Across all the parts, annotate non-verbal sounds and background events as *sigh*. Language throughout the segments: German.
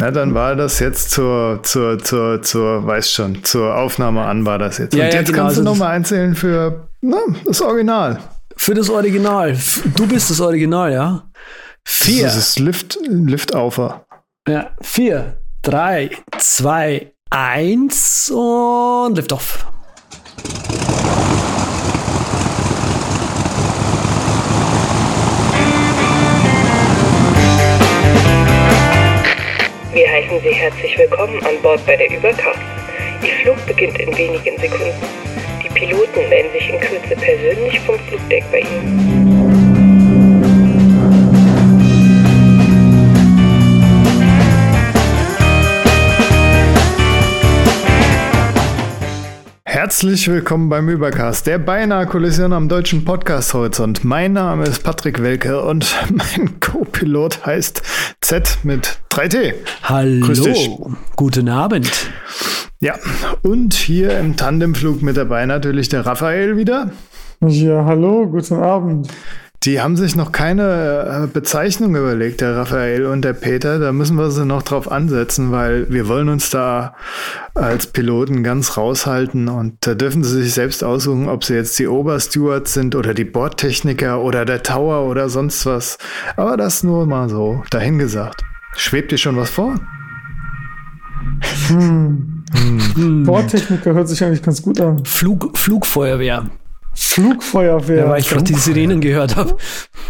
Na, dann war das jetzt zur, zur, zur, zur, weiß schon, zur Aufnahme an war das jetzt. Ja, Und ja, jetzt genau, kannst du also nochmal einzählen für na, das Original. Für das Original. Du bist das Original, ja? Vier. Das ist Lift, Lift Aufer. Ja, vier, drei, zwei, eins und lift Wir heißen Sie herzlich willkommen an Bord bei der Übercast. Ihr Flug beginnt in wenigen Sekunden. Die Piloten melden sich in Kürze persönlich vom Flugdeck bei Ihnen. Herzlich willkommen beim Übercast, der beinahe Kollision am deutschen Podcast-Horizont. Mein Name ist Patrick Welke und *laughs* mein Co-Pilot heißt Z mit 3T. Grüß dich. Hallo, guten Abend. Ja, und hier im Tandemflug mit dabei natürlich der Raphael wieder. Ja, hallo, guten Abend. Die haben sich noch keine äh, Bezeichnung überlegt, der Raphael und der Peter. Da müssen wir sie noch drauf ansetzen, weil wir wollen uns da als Piloten ganz raushalten und da dürfen sie sich selbst aussuchen, ob sie jetzt die Oberstewards sind oder die Bordtechniker oder der Tower oder sonst was. Aber das nur mal so dahingesagt. Schwebt dir schon was vor? Hm. Bordtechniker hört sich eigentlich ganz gut an. Flug, Flugfeuerwehr. Flugfeuerwehr. Ja, weil ich gerade die Sirenen gehört habe.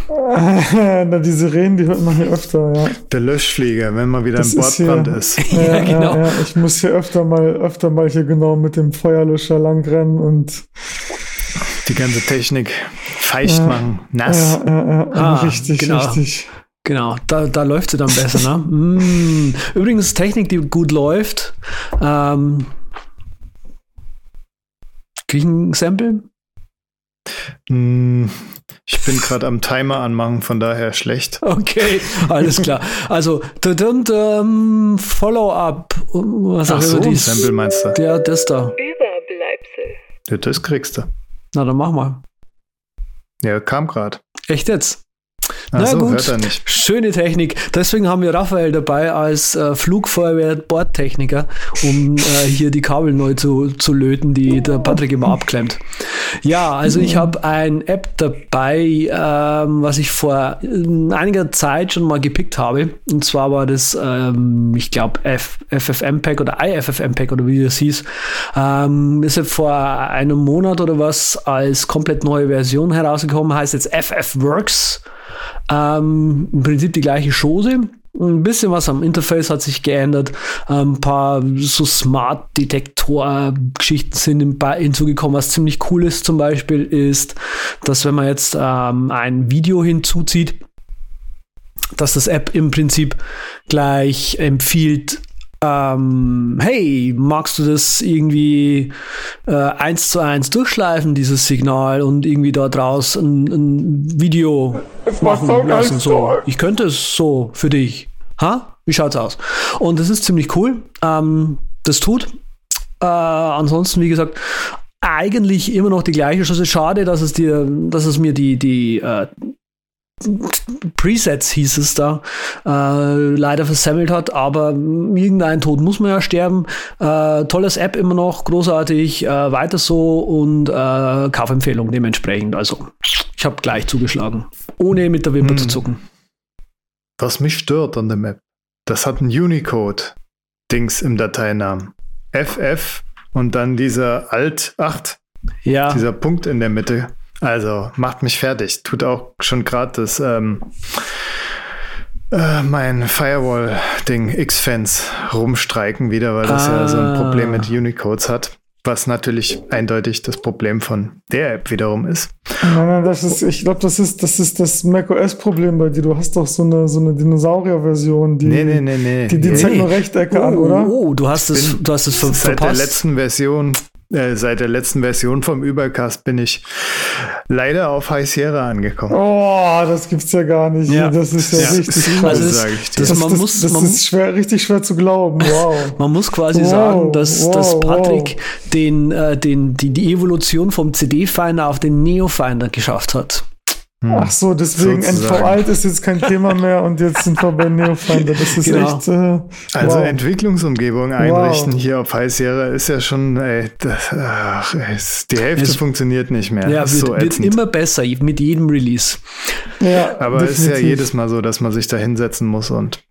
*laughs* Na, die Sirenen, die hört man hier öfter, ja. Der Löschflieger, wenn mal wieder Das ein ist Bordbrand ist. *laughs* Ja, ja, genau. Ja, ja. Ich muss hier öfter mal, öfter mal hier genau mit dem Feuerlöscher langrennen und Die ganze Technik feucht Ja. machen, nass. ja, ja, ja, Ah, richtig, genau. richtig. Genau, da, da läuft sie dann besser, ne? *laughs* Mm. Übrigens, Technik, die gut läuft. Ähm, Krieg ich ein Sample? Hm, Ich bin gerade am Timer anmachen, von daher schlecht. *laughs* Okay, alles klar. Also, dun, Follow-up. Was Ach so, dies- Sample meinst du? Ja, das da. Überbleibsel. Ja, das kriegst du. Na, dann mach mal. Ja, kam gerade. Echt jetzt? Na so, gut. Schöne Technik. Deswegen haben wir Raphael dabei als äh, Flugfeuerwehr-Bordtechniker, um äh, hier die Kabel neu zu, zu löten, die der Patrick immer abklemmt. Ja, also ich habe ein App dabei, ähm, was ich vor äh, einiger Zeit schon mal gepickt habe. Und zwar war das, ähm, ich glaube, FFmpeg oder IFFmpeg oder wie das hieß. Ähm, ist ja vor einem Monat oder was als komplett neue Version herausgekommen, heißt jetzt FFworks. Ähm, Im Prinzip die gleiche Chose. Ein bisschen was am Interface hat sich geändert. Ein paar so Smart-Detektor-Geschichten sind hinzugekommen. Was ziemlich cool ist zum Beispiel, ist, dass wenn man jetzt ähm, ein Video hinzuzieht, dass das App im Prinzip gleich empfiehlt, ähm, hey, magst du das irgendwie äh, eins zu eins durchschleifen, dieses Signal und irgendwie da draus ein, ein Video machen lassen? So. Ich könnte es so für dich. Ha? Wie schaut's aus? Und das ist ziemlich cool. Ähm, das tut. Äh, ansonsten, wie gesagt, eigentlich immer noch die gleiche Chance. Schade, dass es dir, dass es mir die, die äh, Presets hieß es da, äh, leider versammelt hat, aber irgendein Tod muss man ja sterben. Äh, tolles App immer noch, großartig, äh, weiter so und äh, Kaufempfehlung dementsprechend. Also, ich habe gleich zugeschlagen, ohne mit der Wimper Hm. zu zucken. Was mich stört an der Map, das hat ein Unicode-Dings im Dateinamen. FF und dann dieser Alt 8, Ja, dieser Punkt in der Mitte. Also macht mich fertig. Tut auch schon gerade das ähm, äh, mein Firewall-Ding X-Fans rumstreiken wieder, weil das ja so ein Ah. Problem mit Unicodes hat. Was natürlich eindeutig das Problem von der App wiederum ist. Nein, nein, das ist, ich glaube, das ist, das ist das macOS-Problem bei dir. Du hast doch so eine, so eine Dinosaurier-Version, die, Nee, nee, nee, nee. die, die nee. zeigt nur Rechtecke oh, an, oder? oh, du hast es, du hast es ver Seit der verpasst. letzten Version, äh, seit der letzten Version vom Übercast bin ich leider auf High Sierra angekommen. Oh, das gibt's ja gar nicht. Ja. Das ist ja, Ja, richtig das krass. Also das, sag ich dir. das, das, man das, muss, das man, ist schwer, richtig schwer zu glauben. *laughs* Wow. Man muss quasi Wow, sagen, dass, wow, dass Patrick wow. den, äh, den, die, die Evolution vom CD-Finder auf den Neo-Finder geschafft hat. Hm. Ach so, deswegen Sozusagen. NV-Alt ist jetzt kein Thema mehr und jetzt sind wir bei Neofinder. Das ist Genau. echt. Äh, Also wow. Entwicklungsumgebung einrichten hier auf High Sierra ist ja schon, ey, das, ach, es, die Hälfte Es- funktioniert nicht mehr. Ja, ist wird, so wird immer besser mit jedem Release. ja, Aber es ist ja jedes Mal so, dass man sich da hinsetzen muss und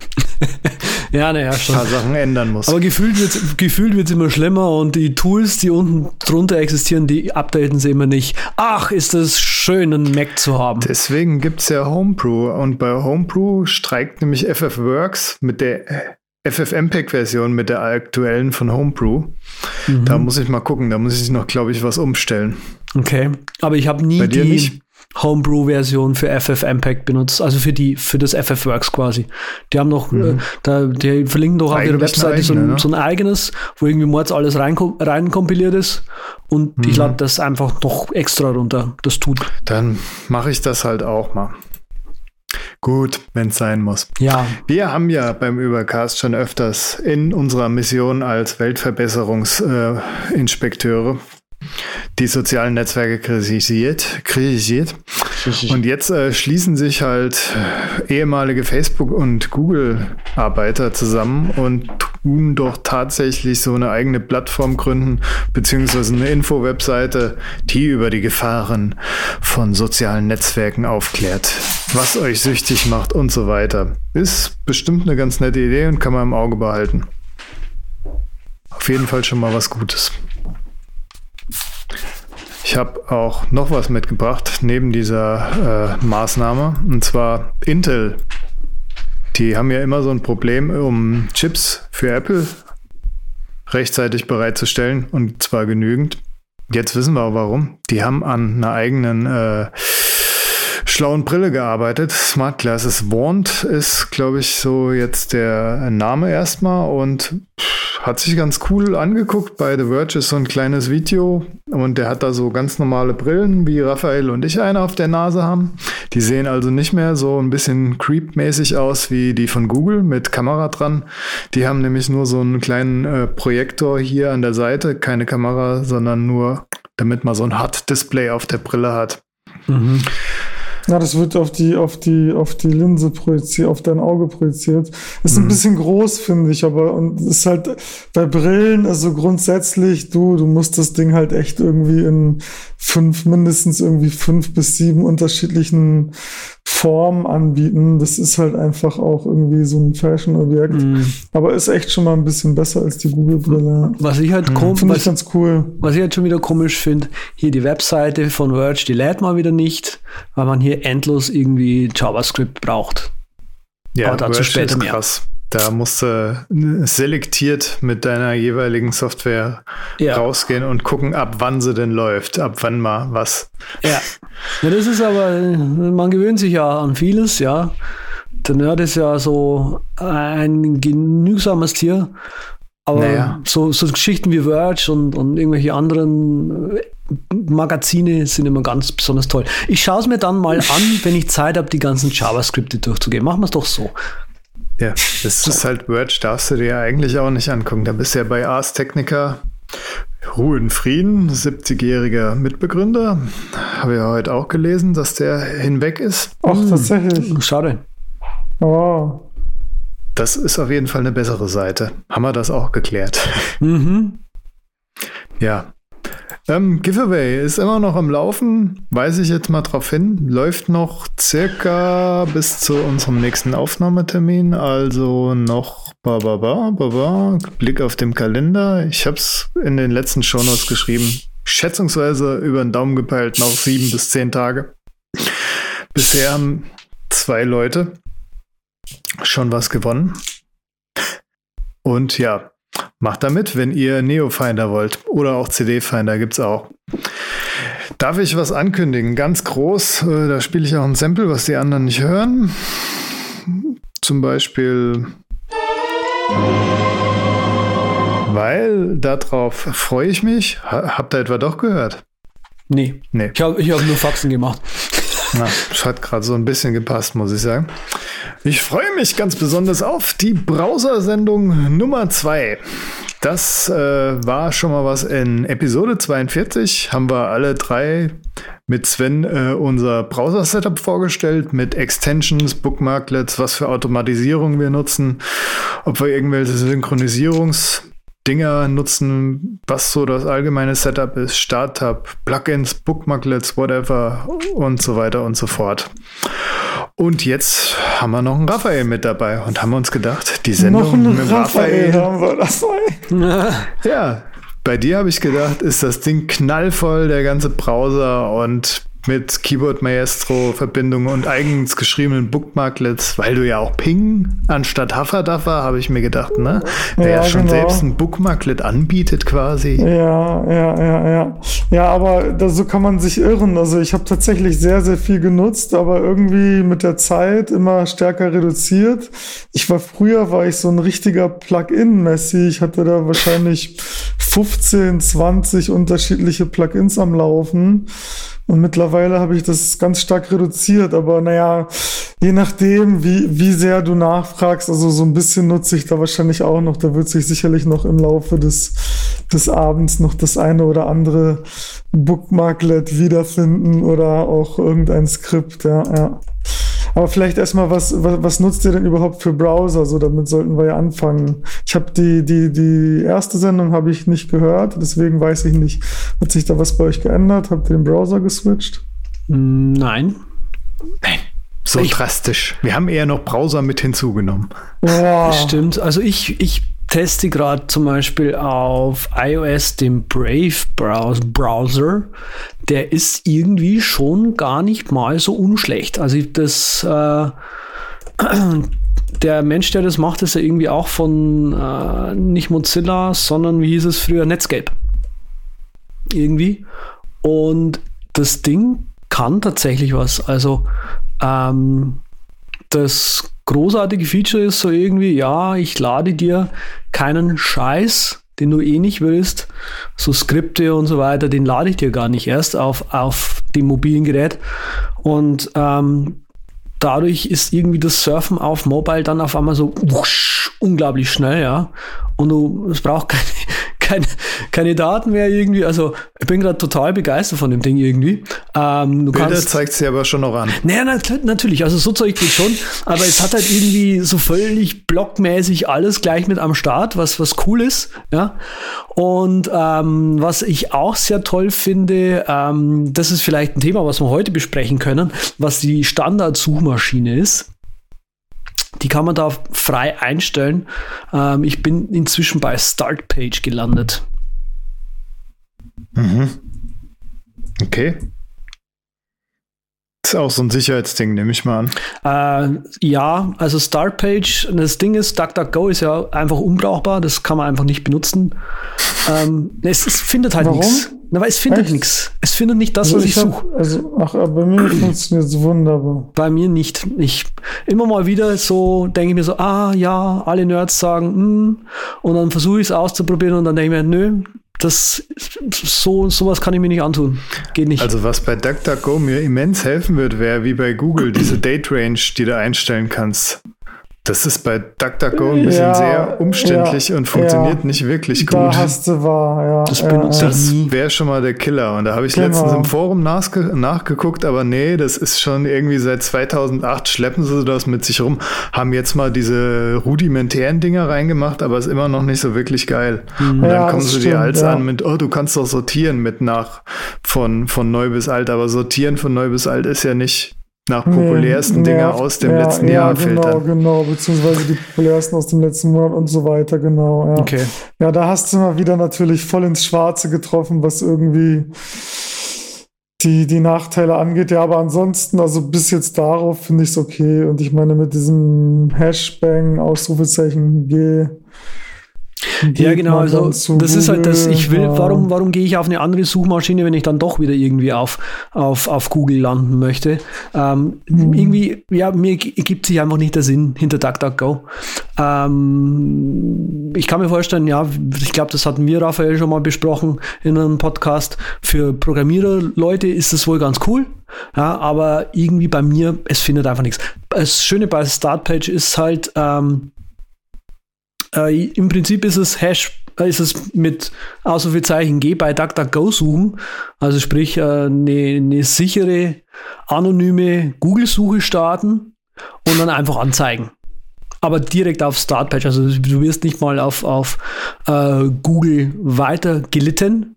*laughs* Ja, naja, schon. ein paar Sachen ändern muss. Aber gefühlt wird es gefühlt wird's immer schlimmer und die Tools, die unten drunter existieren, die updaten sie immer nicht. Ach, ist das schön, einen Mac zu haben. Deswegen gibt's ja Homebrew und bei Homebrew streikt nämlich FFWorks mit der FFmpeg-Version mit der aktuellen von Homebrew. Mhm. Da muss ich mal gucken, da muss ich noch, glaube ich, was umstellen. Okay. Aber ich habe nie Bei dir die nicht? Homebrew-Version für FFmpeg benutzt, also für die, für das FFWorks quasi. Die haben noch, äh, da, die verlinken doch auf ihrer Mhm. Webseite so, ein, eigene, ne? so ein eigenes, wo irgendwie Mords alles rein, rein kompiliert ist und Mhm. ich lade das einfach noch extra runter. Das tut. Dann mache ich das halt auch mal. Gut, wenn es sein muss. Ja, Wir haben ja beim Übercast schon öfters in unserer Mission als Weltverbesserungsinspekteure Inspekteure die sozialen Netzwerke kritisiert. kritisiert. Und jetzt äh, schließen sich halt äh, ehemalige Facebook- und Google-Arbeiter zusammen und tun doch tatsächlich so eine eigene Plattform gründen, beziehungsweise eine Info-Webseite, die über die Gefahren von sozialen Netzwerken aufklärt, was euch süchtig macht und so weiter. Ist bestimmt eine ganz nette Idee und kann man im Auge behalten. Auf jeden Fall schon mal was Gutes. Ich habe auch noch was mitgebracht neben dieser äh, Maßnahme und zwar Intel. Die haben ja immer so ein Problem, um Chips für Apple rechtzeitig bereitzustellen und zwar genügend. Jetzt wissen wir auch warum. Die haben an einer eigenen äh, schlauen Brille gearbeitet. Smart Glasses Wand ist, glaube ich, so jetzt der Name erstmal und pff, hat sich ganz cool angeguckt. Bei The Verge ist so ein kleines Video und der hat da so ganz normale Brillen, wie Raphael und ich eine auf der Nase haben. Die sehen also nicht mehr so ein bisschen creep-mäßig aus wie die von Google mit Kamera dran. Die haben nämlich nur so einen kleinen äh, Projektor hier an der Seite, keine Kamera, sondern nur, damit man so ein HUD-Display auf der Brille hat. Ja, das wird auf die, auf die, auf die Linse projiziert, auf dein Auge projiziert. Ist ein bisschen groß, finde ich, aber und ist halt bei Brillen, also grundsätzlich, du, du musst das Ding halt echt irgendwie in fünf, mindestens irgendwie fünf bis sieben unterschiedlichen Formen anbieten. Das ist halt einfach auch irgendwie so ein Fashion-Objekt. Mhm. Aber ist echt schon mal ein bisschen besser als die Google-Brille. was ich halt kom Finde ich was, ganz cool. was ich halt schon wieder komisch finde, hier die Webseite von Verge, die lädt mal wieder nicht, weil man hier endlos irgendwie JavaScript braucht. Ja, Aber dazu Verge später ist mehr. krass. Da musst du selektiert mit deiner jeweiligen Software Ja. rausgehen und gucken, ab wann sie denn läuft, ab wann mal was. Ja. ja, das ist aber, man gewöhnt sich ja an vieles, ja. Der Nerd ist ja so ein genügsames Tier. Aber Naja. so, so Geschichten wie Verge und, und irgendwelche anderen äh, Magazine sind immer ganz besonders toll. Ich schaue es mir dann mal an, wenn ich Zeit habe, die ganzen JavaScripte durchzugehen. Machen wir es doch so. Ja, das ist halt Verge, darfst du dir ja eigentlich auch nicht angucken. Da bist du ja bei Ars Technica. Ruhe in Frieden, 70-jähriger Mitbegründer. Habe ja heute auch gelesen, dass der hinweg ist. Ach, tatsächlich. Schade. Oh. Das ist auf jeden Fall eine bessere Seite. Haben wir das auch geklärt. Mhm. Ja. Ähm, Giveaway ist immer noch am Laufen, weise ich jetzt mal drauf hin. Läuft noch circa bis zu unserem nächsten Aufnahmetermin, also noch ba, ba, ba, ba, ba. Blick auf dem Kalender. Ich habe es in den letzten Shownotes geschrieben. Schätzungsweise über den Daumen gepeilt noch sieben bis zehn Tage. Bisher haben zwei Leute schon was gewonnen. Und ja, Macht da mit, wenn ihr Neo-Finder wollt. Oder auch CD-Finder gibt's auch. Darf ich was ankündigen? Ganz groß. Äh, da spiele ich auch ein Sample, was die anderen nicht hören. Zum Beispiel. Weil darauf freue ich mich. Ha habt ihr etwa doch gehört? Nee. Nee. Ich habe ich hab nur Faxen gemacht. Na, es hat gerade so ein bisschen gepasst, muss ich sagen. Ich freue mich ganz besonders auf die Browser-Sendung Nummer 2. Das äh, war schon mal was in Episode 42. Haben wir alle drei mit Sven äh, unser Browser-Setup vorgestellt, mit Extensions, Bookmarklets, was für Automatisierung wir nutzen, ob wir irgendwelche Synchronisierungs- Dinger nutzen, was so das allgemeine Setup ist, Startup, Plugins, Bookmarklets, whatever und so weiter und so fort. Und jetzt haben wir noch einen Raphael mit dabei und haben uns gedacht, die Sendung mit Raphael Raphael. haben wir dabei. *laughs* Ja, bei dir habe ich gedacht, ist das Ding knallvoll, der ganze Browser und mit Keyboard Maestro Verbindung und eigens geschriebenen Bookmarklets, weil du ja auch Ping anstatt Hufferduffer, habe ich mir gedacht, ne? Der ja, Ja, schon genau. selbst ein Bookmarklet anbietet quasi. Ja, ja, ja, ja. Ja, aber da, so kann man sich irren. Also ich habe tatsächlich sehr, sehr viel genutzt, aber irgendwie mit der Zeit immer stärker reduziert. Ich war früher, war ich so ein richtiger Plugin-Messi. Ich hatte da wahrscheinlich 15, 20 unterschiedliche Plugins am Laufen. Und mittlerweile habe ich das ganz stark reduziert. Aber naja, je nachdem, wie, wie sehr du nachfragst, also so ein bisschen nutze ich da wahrscheinlich auch noch. Da wird sich sicherlich noch im Laufe des, des Abends noch das eine oder andere Bookmarklet wiederfinden oder auch irgendein Skript, ja, ja. Aber vielleicht erstmal, was, was, was nutzt ihr denn überhaupt für Browser? So, damit sollten wir ja anfangen. Ich habe die, die, die erste Sendung habe ich nicht gehört, deswegen weiß ich nicht, hat sich da was bei euch geändert? Habt ihr den Browser geswitcht? Nein. So Ich- drastisch. Wir haben eher noch Browser mit hinzugenommen. Boah. Stimmt. Also ich, ich teste gerade zum Beispiel auf iOS den Brave Brows- Browser. Der ist irgendwie schon gar nicht mal so unschlecht. Also das äh, *clears throat* der Mensch, der das macht, ist ja irgendwie auch von äh, nicht Mozilla, sondern wie hieß es früher Netscape. Irgendwie. Und das Ding kann tatsächlich was. Also ähm, das großartige Feature ist so irgendwie, ja, ich lade dir keinen Scheiß, den du eh nicht willst, so Skripte und so weiter, den lade ich dir gar nicht erst auf, auf dem mobilen Gerät. Und ähm, dadurch ist irgendwie das Surfen auf Mobile dann auf einmal so wusch, unglaublich schnell, ja. Und du, es braucht keine, keine, keine Daten mehr irgendwie. Also ich bin gerade total begeistert von dem Ding irgendwie. Ähm, du Bilder kannst, zeigt sie aber schon noch an. naja, nat natürlich, also so Zeug geht schon, aber es hat halt irgendwie so völlig blockmäßig alles gleich mit am Start, was, was cool ist, ja. Und ähm, was ich auch sehr toll finde, ähm, das ist vielleicht ein Thema, was wir heute besprechen können, was die Standard-Suchmaschine ist. Die kann man da frei einstellen. Ähm, ich bin inzwischen bei Startpage gelandet. Okay. Ist auch so ein Sicherheitsding, nehme ich mal an. Äh, ja, also Startpage, das Ding ist, DuckDuckGo ist ja einfach unbrauchbar, das kann man einfach nicht benutzen. Ähm, es, es findet halt nichts. Na, weil es findet nichts. Es findet nicht das, Also was ich, hab- suche. Also, ach, aber bei mir funktioniert es wunderbar. Bei mir nicht. Ich immer mal wieder so denke ich mir so, ah ja, alle Nerds sagen, hm, und dann versuche ich es auszuprobieren und dann denke ich mir, nö, das so sowas kann ich mir nicht antun. Geht nicht. Also was bei DuckDuckGo mir immens helfen wird, wäre wie bei Google diese Date Range, die du einstellen kannst. Das ist bei DuckDuckGo ein bisschen Ja, sehr umständlich ja, und funktioniert ja. nicht wirklich Da gut. hast du wahr, ja. Das Das wäre schon mal der Killer. Und da habe ich Genau. letztens im Forum nachge nachgeguckt, aber nee, das ist schon irgendwie seit 2008 schleppen sie das mit sich rum. Haben jetzt mal diese rudimentären Dinger reingemacht, aber ist immer noch nicht so wirklich geil. Und dann Ja, kommen sie dir als ja. an mit, oh, du kannst doch sortieren mit nach von, von neu bis alt, aber sortieren von neu bis alt ist ja nicht nach populärsten Nee, Dinger aus dem ja, letzten ja, Jahr genau, filtern. genau, beziehungsweise die populärsten aus dem letzten Monat und so weiter, genau. Ja. okay. Ja, da hast du mal wieder natürlich voll ins Schwarze getroffen, was irgendwie die, die Nachteile angeht. Ja, aber ansonsten, also bis jetzt darauf finde ich es okay. Und ich meine, mit diesem Hashbang, Ausrufezeichen G. Ja, genau. Also das ist halt das. Ich will. Warum, warum gehe ich auf eine andere Suchmaschine, wenn ich dann doch wieder irgendwie auf auf auf Google landen möchte? Ähm, Mhm. Irgendwie, ja, mir gibt sich einfach nicht der Sinn hinter DuckDuckGo. Ähm, ich kann mir vorstellen, ja, ich glaube, das hatten wir Raphael schon mal besprochen in einem Podcast. Für Programmierer-Leute ist das wohl ganz cool. Ja, aber irgendwie bei mir, es findet einfach nichts. Das Schöne bei Startpage ist halt, ähm, äh, Im Prinzip ist es Hash, ist es mit Ausrufezeichen G bei DuckDuckGo suchen. Also sprich, eine, eine sichere, anonyme Google-Suche starten und dann einfach anzeigen. Aber direkt auf Startpage. Also du wirst nicht mal auf, auf äh, Google weiter gelitten,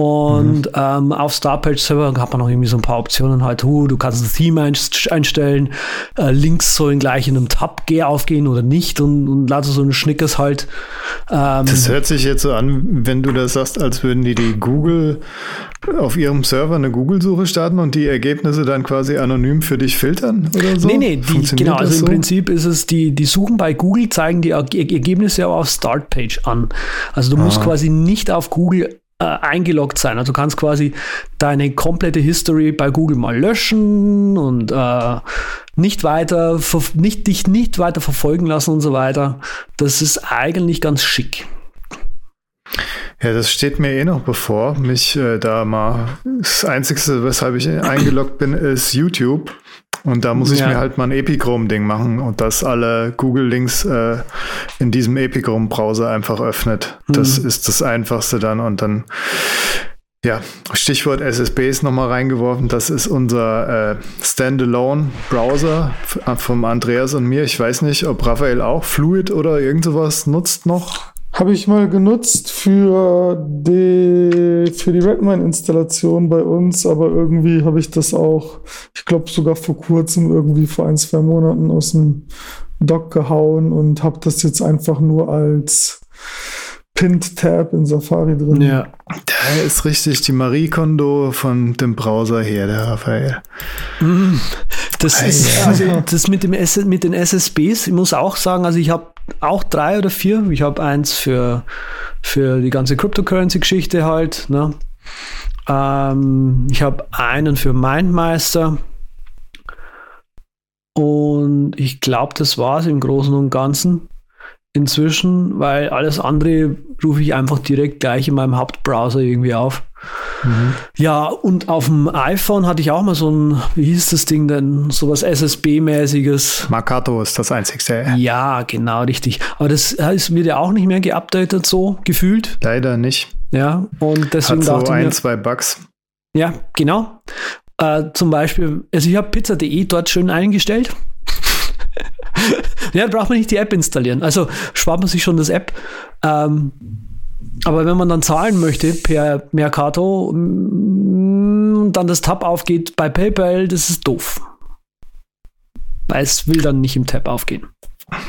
und mhm. ähm, auf Starpage selber hat man noch irgendwie so ein paar Optionen halt. Uh, du kannst ein Theme einstellen, äh, Links sollen gleich in einem Tab aufgehen oder nicht und, und lauter so ein Schnickers halt. Ähm, das hört sich jetzt so an, wenn du das sagst, als würden die die Google auf ihrem Server eine Google-Suche starten und die Ergebnisse dann quasi anonym für dich filtern oder so? Nee, nee, die, genau. Also so? im Prinzip ist es, die, die Suchen bei Google zeigen die Ergebnisse auch auf Startpage an. Also du musst ah. quasi nicht auf Google äh, eingeloggt sein. Also du kannst quasi deine komplette History bei Google mal löschen und äh, nicht weiter, nicht, dich nicht weiter verfolgen lassen und so weiter. Das ist eigentlich ganz schick. Ja, das steht mir eh noch bevor, mich äh, da mal. Das Einzige, weshalb ich eingeloggt bin, ist YouTube. Und da muss ich ja. mir halt mal ein Epichrome-Ding machen und das alle Google-Links äh, in diesem Epichrome-Browser einfach öffnet. Das mhm. ist das Einfachste dann und dann, ja, Stichwort SSB ist nochmal reingeworfen. Das ist unser äh, Standalone-Browser vom Andreas und mir. Ich weiß nicht, ob Raphael auch Fluid oder irgend sowas nutzt noch. Habe ich mal genutzt für die, für die Redmine-Installation bei uns, aber irgendwie habe ich das auch, ich glaube sogar vor kurzem, irgendwie vor ein, zwei Monaten aus dem Dock gehauen und habe das jetzt einfach nur als Pinned-Tab in Safari drin. Ja, da ist richtig die Marie Kondo von dem Browser her, der Raphael. Mm, das ist, also das mit, dem mit den SSBs, ich muss auch sagen, also ich habe auch drei oder vier. Ich habe eins für, für die ganze Cryptocurrency-Geschichte halt. Ne? Ähm, ich habe einen für Mindmeister. Und ich glaube, das war es im Großen und Ganzen inzwischen, weil alles andere rufe ich einfach direkt gleich in meinem Hauptbrowser irgendwie auf. Mhm. Ja, und auf dem iPhone hatte ich auch mal so ein, wie hieß das Ding denn, sowas SSB-mäßiges. Marcato ist das einzigste. Ja, genau, richtig. Aber das ist mir ja auch nicht mehr geupdatet, so gefühlt. Leider nicht. Ja, und deswegen Hat so ein, mir, zwei Bugs. Ja, genau. Äh, zum Beispiel, also ich habe pizza.de dort schön eingestellt. Ja, braucht man nicht die App installieren. Also spart man sich schon das App. Ähm, aber wenn man dann zahlen möchte per Mercato und dann das Tab aufgeht bei PayPal, das ist doof. Weil es will dann nicht im Tab aufgehen.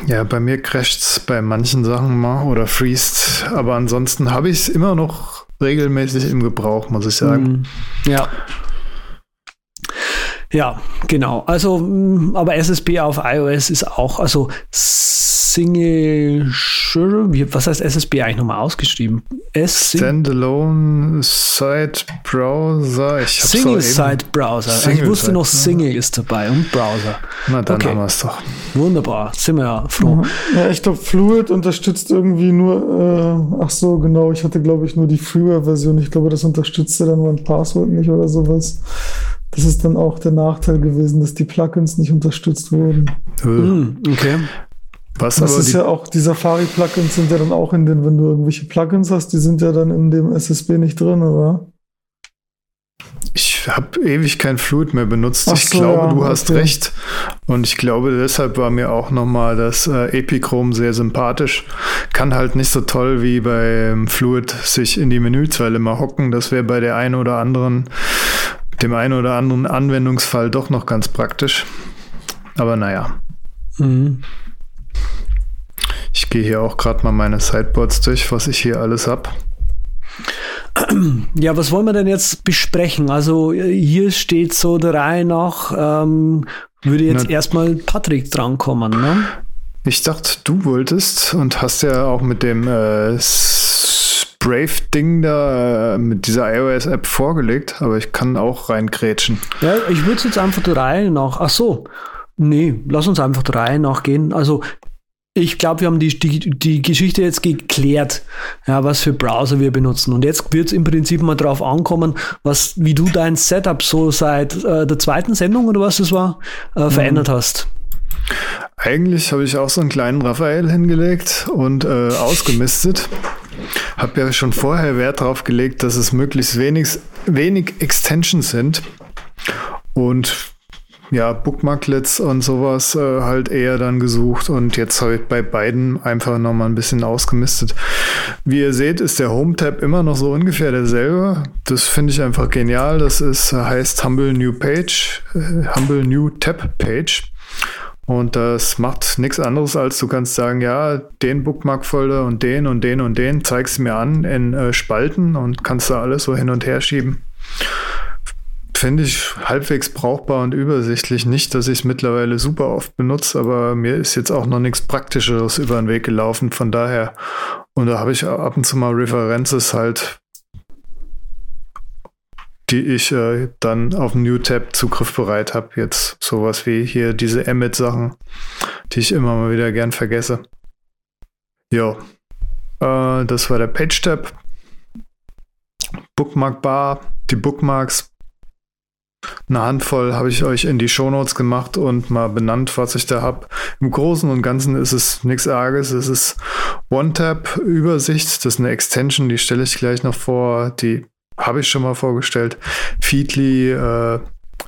Ja, bei mir crasht es bei manchen Sachen mal oder freest, aber ansonsten habe ich es immer noch regelmäßig im Gebrauch, muss ich sagen. Ja. Ja, genau. Also, mm, aber SSB auf iOS ist auch, also Single, was heißt SSB eigentlich nochmal ausgeschrieben? S Standalone Side Browser. Ich Single Side Browser. Single also ich wusste noch Single ist dabei und Browser. Na, dann okay. haben wir es doch. Wunderbar, sind wir ja froh. Mhm. Ja, ich glaube, Fluid unterstützt irgendwie nur, äh, ach so, genau, ich hatte, glaube ich, nur die Freeware-Version. Ich glaube, das unterstützte dann mein Passwort nicht oder sowas. Das ist dann auch der Nachteil gewesen, dass die Plugins nicht unterstützt wurden. Mhm, okay. Was das ist ja auch, die Safari-Plugins sind ja dann auch in den, wenn du irgendwelche Plugins hast, die sind ja dann in dem SSB nicht drin, oder? Ich habe ewig kein Fluid mehr benutzt. Ach ich so, glaube, ja, du hast okay. recht. Und ich glaube, deshalb war mir auch nochmal das äh, Epichrome sehr sympathisch. Kann halt nicht so toll wie beim Fluid sich in die Menüzeile mal hocken. Das wäre bei der einen oder anderen dem einen oder anderen Anwendungsfall doch noch ganz praktisch. Aber naja. Mhm. Ich gehe hier auch gerade mal meine Sideboards durch, was ich hier alles habe. Ja, was wollen wir denn jetzt besprechen? Also hier steht so der Reihe nach, ähm, würde jetzt Na, erstmal Patrick drankommen, ne? Ich dachte, du wolltest und hast ja auch mit dem äh, Brave-Ding da äh, mit dieser iOS-App vorgelegt, aber ich kann auch reingrätschen. Ja, ich würde jetzt einfach der Reihe nach. Ach so. Nee, lass uns einfach der Reihe nachgehen. Also, ich glaube, wir haben die, die, die Geschichte jetzt geklärt, ja, was für Browser wir benutzen. Und jetzt wird es im Prinzip mal drauf ankommen, was, wie du dein Setup so seit äh, der zweiten Sendung oder was das war, äh, verändert mhm. hast. Eigentlich habe ich auch so einen kleinen Raphael hingelegt und äh, ausgemistet. Habe ja schon vorher Wert darauf gelegt, dass es möglichst wenig, wenig Extensions sind und ja, Bookmarklets und sowas äh, halt eher dann gesucht und jetzt habe ich bei beiden einfach nochmal ein bisschen ausgemistet. Wie ihr seht, ist der Home-Tab immer noch so ungefähr derselbe. Das finde ich einfach genial. Das ist, heißt Humble New Page, äh, Humble New Tab Page. Und das macht nichts anderes, als du kannst sagen, ja, den Bookmark-Folder und den und den und den zeigst du mir an in äh, Spalten und kannst da alles so hin und her schieben. Finde ich halbwegs brauchbar und übersichtlich. Nicht, dass ich es mittlerweile super oft benutze, aber mir ist jetzt auch noch nichts Praktischeres über den Weg gelaufen. Von daher, und da habe ich ab und zu mal References halt, die ich äh, dann auf dem New Tab zugriffbereit habe. Jetzt sowas wie hier diese Emmet-Sachen, die ich immer mal wieder gern vergesse. Ja, äh, das war der Page-Tab. Bookmark Bar, die Bookmarks eine Handvoll habe ich euch in die Shownotes gemacht und mal benannt, was ich da habe. Im Großen und Ganzen ist es nichts Arges. Es ist One-Tap-Übersicht. Das ist eine Extension, die stelle ich gleich noch vor. Die habe ich schon mal vorgestellt. Feedly, äh,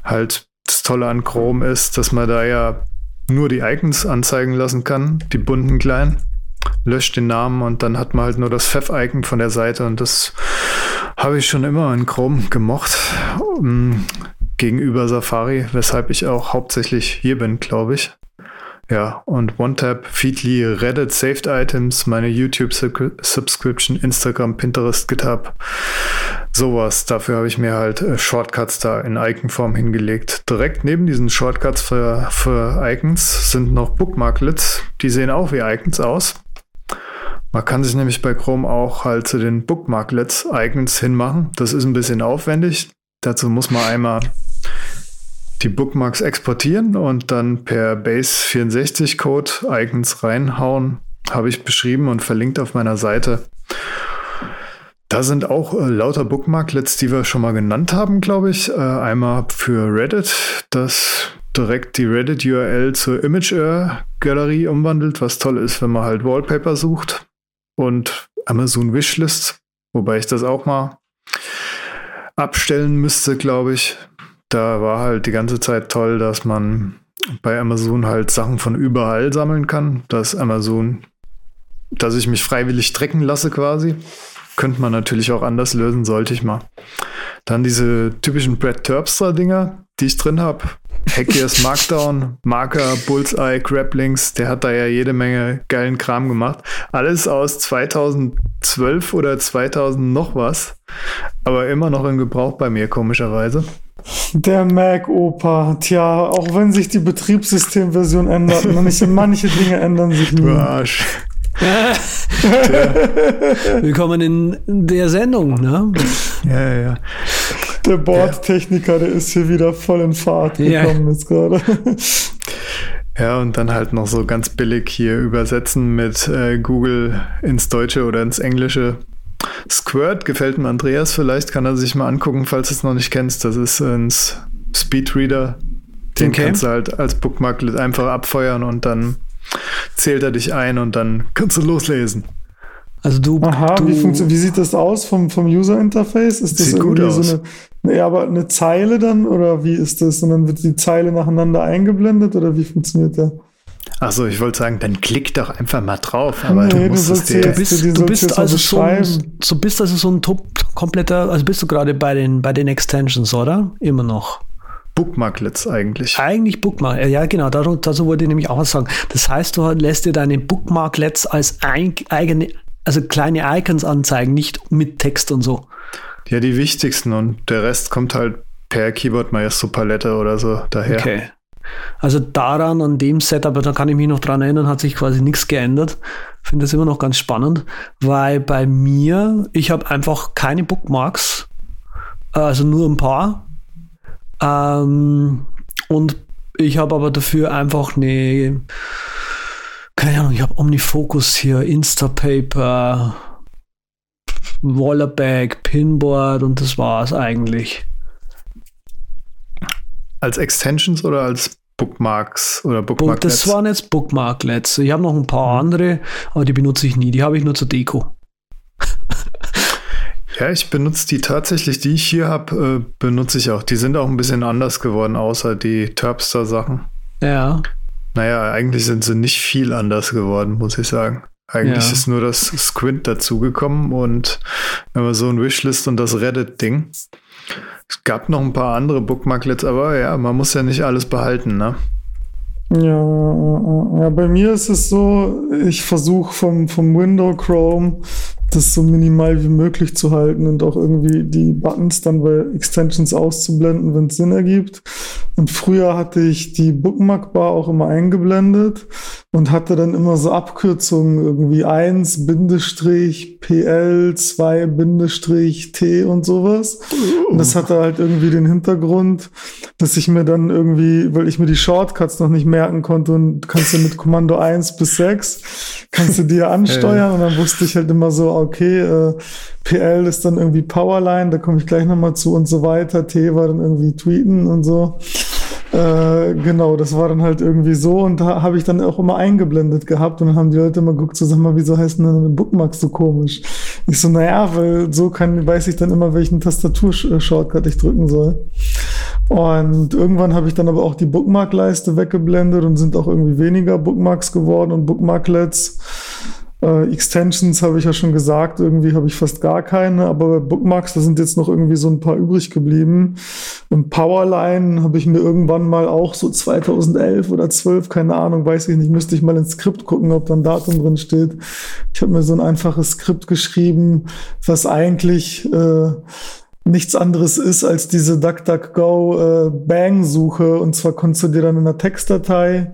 halt das Tolle an Chrome ist, dass man da ja nur die Icons anzeigen lassen kann, die bunten kleinen. Löscht den Namen und dann hat man halt nur das Pfeff-Icon von der Seite und das habe ich schon immer in Chrome gemocht gegenüber Safari, weshalb ich auch hauptsächlich hier bin, glaube ich. Ja, und OneTap, Feedly, Reddit, Saved Items, meine YouTube-Subscription, Instagram, Pinterest, GitHub, sowas. Dafür habe ich mir halt äh, Shortcuts da in Icon-Form hingelegt. Direkt neben diesen Shortcuts für, für Icons sind noch Bookmarklets. Die sehen auch wie Icons aus. Man kann sich nämlich bei Chrome auch halt zu den Bookmarklets Icons hinmachen. Das ist ein bisschen aufwendig. Dazu muss man einmal die Bookmarks exportieren und dann per Base64-Code Icons reinhauen. Habe ich beschrieben und verlinkt auf meiner Seite. Da sind auch äh, lauter Bookmarklets, die wir schon mal genannt haben, glaube ich. Äh, einmal für Reddit, das direkt die Reddit-URL zur Image-Galerie umwandelt, was toll ist, wenn man halt Wallpaper sucht. Und Amazon Wishlist, wobei ich das auch mal abstellen müsste, glaube ich da war halt die ganze Zeit toll, dass man bei Amazon halt Sachen von überall sammeln kann. Dass Amazon, dass ich mich freiwillig trecken lasse quasi. Könnte man natürlich auch anders lösen, sollte ich mal. Dann diese typischen Brad Terpstra-Dinger, die ich drin habe. Hackiers *laughs* Markdown, Marker, Bullseye, Graplinks, der hat da ja jede Menge geilen Kram gemacht. Alles aus 2012 oder 2000 noch was, aber immer noch in Gebrauch bei mir, komischerweise. Der Mac-Opa, tja, auch wenn sich die Betriebssystemversion ändert, manche, manche Dinge ändern sich nie. Du Arsch. *laughs* Willkommen in der Sendung, ne? Ja, ja. Der Bordtechniker, der ist hier wieder voll in Fahrt gekommen ja. jetzt gerade. *laughs* Ja, und dann halt noch so ganz billig hier übersetzen mit äh, Google ins Deutsche oder ins Englische. Squirt gefällt mir Andreas vielleicht, kann er sich mal angucken, falls du es noch nicht kennst. Das ist ein Speedreader. Den okay. kannst du halt als Bookmark einfach abfeuern und dann zählt er dich ein und dann kannst du loslesen. Also du. Aha, du, wie, wie, sieht das aus vom, vom User-Interface? Ist das irgendwie so eine, ja, aber eine Zeile dann oder wie ist das? Und dann wird die Zeile nacheinander eingeblendet oder wie funktioniert der? Achso, ich wollte sagen, dann klick doch einfach mal drauf. Aber nee, du, musst du, dir, du bist, du bist also so, ein, so bist also so ein top kompletter, also bist du gerade bei den, bei den Extensions, oder? Immer noch. Bookmarklets eigentlich. Eigentlich Bookmark, ja genau, dazu, dazu wollte ich nämlich auch was sagen. Das heißt, du lässt dir deine Bookmarklets als ein, eigene, also kleine Icons anzeigen, nicht mit Text und so. Ja, die wichtigsten und der Rest kommt halt per Keyboard Maestro Palette oder so daher. Okay. Also daran, an dem Setup, da kann ich mich noch dran erinnern, hat sich quasi nichts geändert. Finde das immer noch ganz spannend, weil bei mir, ich habe einfach keine Bookmarks, also nur ein paar. Ähm, und ich habe aber dafür einfach eine, keine Ahnung, ich habe Omnifocus hier, Instapaper, Wallerbag, Pinboard und das war es eigentlich. Als Extensions oder als Bookmarks oder Bookmarklets? Das waren jetzt Bookmarklets. Ich habe noch ein paar andere, aber die benutze ich nie. Die habe ich nur zur Deko. Ja, ich benutze die tatsächlich, die ich hier habe, äh, benutze ich auch. Die sind auch ein bisschen anders geworden, außer die Terpster-Sachen. Ja. Naja, eigentlich sind sie nicht viel anders geworden, muss ich sagen. Eigentlich Ja. ist nur das Squint dazugekommen und immer so ein Wishlist und das Reddit-Ding. Es gab noch ein paar andere Bookmarklets, aber ja, man muss ja nicht alles behalten, ne? Ja, ja, ja, bei mir ist es so, ich versuche vom, vom Window Chrome das so minimal wie möglich zu halten und auch irgendwie die Buttons dann bei Extensions auszublenden, wenn es Sinn ergibt. Und früher hatte ich die Bookmark-Bar auch immer eingeblendet und hatte dann immer so Abkürzungen, irgendwie 1 Bindestrich PL, 2 Bindestrich T und sowas. Und das hatte halt irgendwie den Hintergrund, dass ich mir dann irgendwie, weil ich mir die Shortcuts noch nicht merken konnte und kannst du mit Kommando 1 bis 6, kannst du dir *laughs* ansteuern und dann wusste ich halt immer so, okay, äh, PL ist dann irgendwie Powerline, da komme ich gleich nochmal zu und so weiter, T war dann irgendwie Tweeten und so. Äh, genau, das war dann halt irgendwie so und da habe ich dann auch immer eingeblendet gehabt und dann haben die Leute immer geguckt, so sag mal, wieso heißen denn deine Bookmarks so komisch? Ich so, naja, weil so kann, weiß ich dann immer, welchen Tastatur-Shortcut ich drücken soll. Und irgendwann habe ich dann aber auch die Bookmark-Leiste weggeblendet und sind auch irgendwie weniger Bookmarks geworden und Bookmarklets. Äh, Extensions habe ich ja schon gesagt, irgendwie habe ich fast gar keine, aber bei Bookmarks, da sind jetzt noch irgendwie so ein paar übrig geblieben. Und Powerline habe ich mir irgendwann mal auch so 2011 oder 12, keine Ahnung, weiß ich nicht, müsste ich mal ins Skript gucken, ob da ein Datum drin steht. Ich habe mir so ein einfaches Skript geschrieben, was eigentlich äh, nichts anderes ist als diese DuckDuckGo äh, Bang-Suche. Und zwar konntest du dir dann in einer Textdatei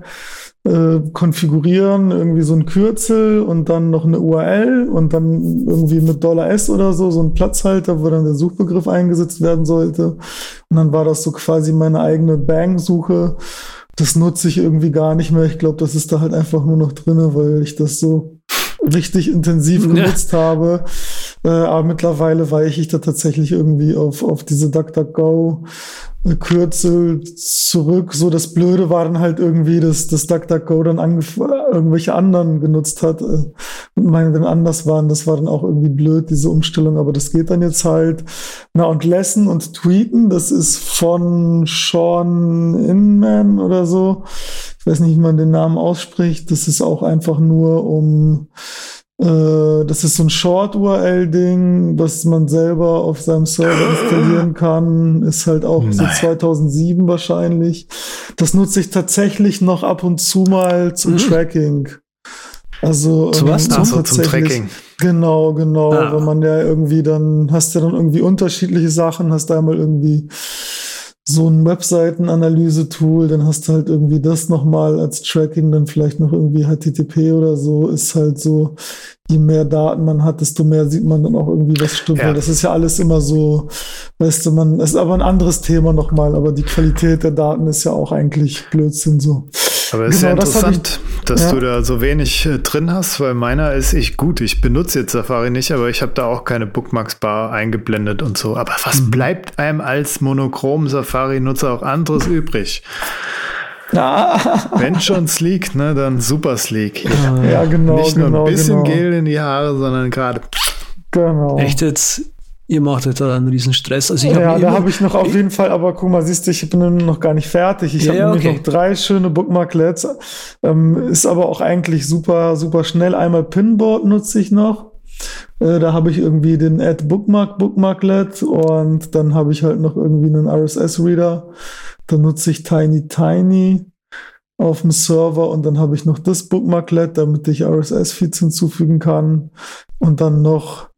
äh, konfigurieren, irgendwie so ein Kürzel und dann noch eine URL und dann irgendwie mit Dollar $S oder so, so ein Platzhalter, wo dann der Suchbegriff eingesetzt werden sollte. Und dann war das so quasi meine eigene Bang-Suche. Das nutze ich irgendwie gar nicht mehr. Ich glaube, das ist da halt einfach nur noch drinne, weil ich das so richtig intensiv Ja. genutzt habe. Äh, aber mittlerweile weiche ich da tatsächlich irgendwie auf, auf diese DuckDuckGo Kürzel zurück. So das Blöde war dann halt irgendwie, dass das DuckDuckGo dann angef irgendwelche anderen genutzt hat äh, und meine dann anders waren. Das war dann auch irgendwie blöd, diese Umstellung, aber das geht dann jetzt halt. Na und Lesson und Tweeten, das ist von Sean Inman oder so. Ich weiß nicht, wie man den Namen ausspricht. Das ist auch einfach nur um das ist so ein Short-URL-Ding, was man selber auf seinem Server installieren kann. Ist halt auch so Nein. 2007 wahrscheinlich. Das nutze ich tatsächlich noch ab und zu mal zum Mhm. Tracking. Also Zu was? ähm, Ach so, zum tatsächlich- Tracking. Genau, genau. Ah. Wenn man ja irgendwie dann, hast du dann irgendwie unterschiedliche Sachen, hast da einmal irgendwie so ein Webseitenanalyse-Tool, dann hast du halt irgendwie das nochmal als Tracking, dann vielleicht noch irgendwie HTTP oder so, ist halt so, je mehr Daten man hat, desto mehr sieht man dann auch irgendwie, was stimmt. Ja. Weil das ist ja alles immer so, weißt du, man, ist aber ein anderes Thema nochmal, aber die Qualität der Daten ist ja auch eigentlich Blödsinn so. Aber es ist Genau, ja das hab ich- interessant, dass ja. du da so wenig äh, drin hast, weil meiner ist ich gut. Ich benutze jetzt Safari nicht, aber ich habe da auch keine Bookmarks-Bar eingeblendet und so. Aber was Mhm. bleibt einem als monochrom Safari-Nutzer auch anderes übrig? Ja, Wenn schon sleek, ne, dann super sleek. ja genau. nicht nur genau, ein bisschen genau, Gel in die Haare, sondern gerade. Genau. Echt jetzt? Ihr macht jetzt da einen riesen Stress. Also ich hab ja, da habe ich noch auf jeden Fall, aber guck mal, siehst du, ich bin noch gar nicht fertig. Ich Ja, habe okay. noch drei schöne Bookmarklets. Ähm, ist aber auch eigentlich super, super schnell. Einmal Pinboard nutze ich noch. Äh, da habe ich irgendwie den Add Bookmark Bookmarklet und dann habe ich halt noch irgendwie einen RSS-Reader. Dann nutze ich Tiny Tiny auf dem Server und dann habe ich noch das Bookmarklet, damit ich RSS-Feeds hinzufügen kann. Und dann noch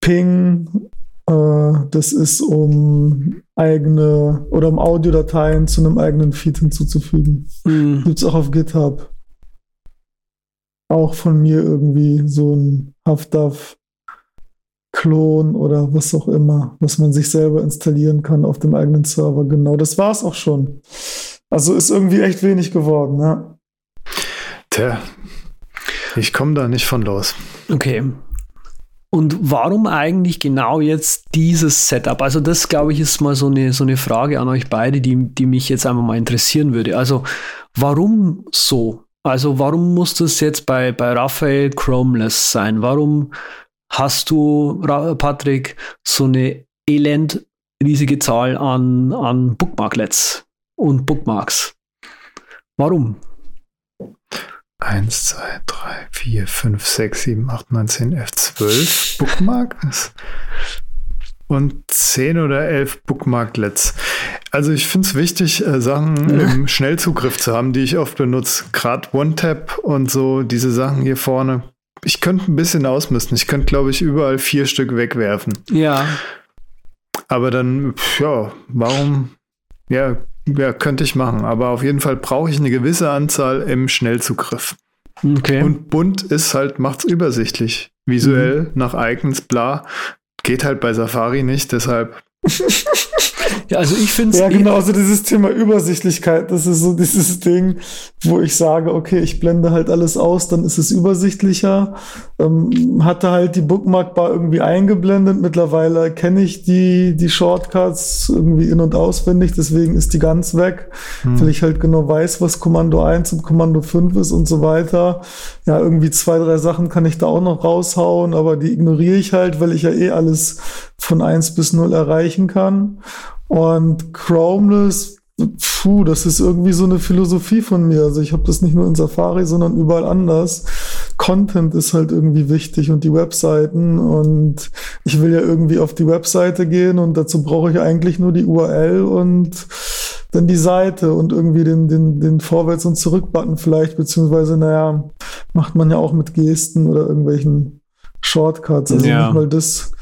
Ping, äh, das ist um eigene oder um Audiodateien zu einem eigenen Feed hinzuzufügen. Hm, Gibt's auch auf GitHub. Auch von mir irgendwie so ein Haftaf Klon oder was auch immer, was man sich selber installieren kann auf dem eigenen Server. Genau, das war's auch schon. Also ist irgendwie echt wenig geworden, ja. Tja, ich komme da nicht von los. Okay. Und warum eigentlich genau jetzt dieses Setup? Also das, glaube ich, ist mal so eine, so eine Frage an euch beide, die, die mich jetzt einfach mal interessieren würde. Also warum so? Also warum muss das jetzt bei, bei Raphael chromeless sein? Warum hast du, Patrick, so eine elend riesige Zahl an, an Bookmarklets und Bookmarks. Warum? 1, 2, 3, 4, 5, 6, 7, 8, 9, 10, 11, 12 Bookmarks und 10 oder 11 Bookmarklets. Also ich finde es wichtig, äh, Sachen ja. im Schnellzugriff zu haben, die ich oft benutze. Gerade OneTap und so, diese Sachen hier vorne. Ich könnte ein bisschen ausmisten. Ich könnte, glaube ich, überall vier Stück wegwerfen. Ja. Aber dann, ja, warum? Ja, ja, könnte ich machen. Aber auf jeden Fall brauche ich eine gewisse Anzahl im Schnellzugriff. Okay. Und bunt ist halt, macht's übersichtlich. Visuell, mhm. nach Icons, bla. Geht halt bei Safari nicht, deshalb ja, also ich finde Ja, genau, also dieses Thema Übersichtlichkeit, das ist so dieses Ding, wo ich sage, okay, ich blende halt alles aus, dann ist es übersichtlicher. Ähm, hatte halt die Bookmark-Bar irgendwie eingeblendet. Mittlerweile kenne ich die, die Shortcuts irgendwie in- und auswendig, deswegen ist die ganz weg, hm. weil ich halt genau weiß, was Kommando 1 und Kommando 5 ist und so weiter. Ja, irgendwie zwei, drei Sachen kann ich da auch noch raushauen, aber die ignoriere ich halt, weil ich ja eh alles von 1 bis 0 erreichen kann. Und Chromeless, puh, das ist irgendwie so eine Philosophie von mir. Also ich habe das nicht nur in Safari, sondern überall anders. Content ist halt irgendwie wichtig und die Webseiten und ich will ja irgendwie auf die Webseite gehen und dazu brauche ich eigentlich nur die URL und dann die Seite und irgendwie den, den, den Vorwärts- und Zurück-Button vielleicht, beziehungsweise, naja, macht man ja auch mit Gesten oder irgendwelchen Shortcuts. Also ja. nicht mal das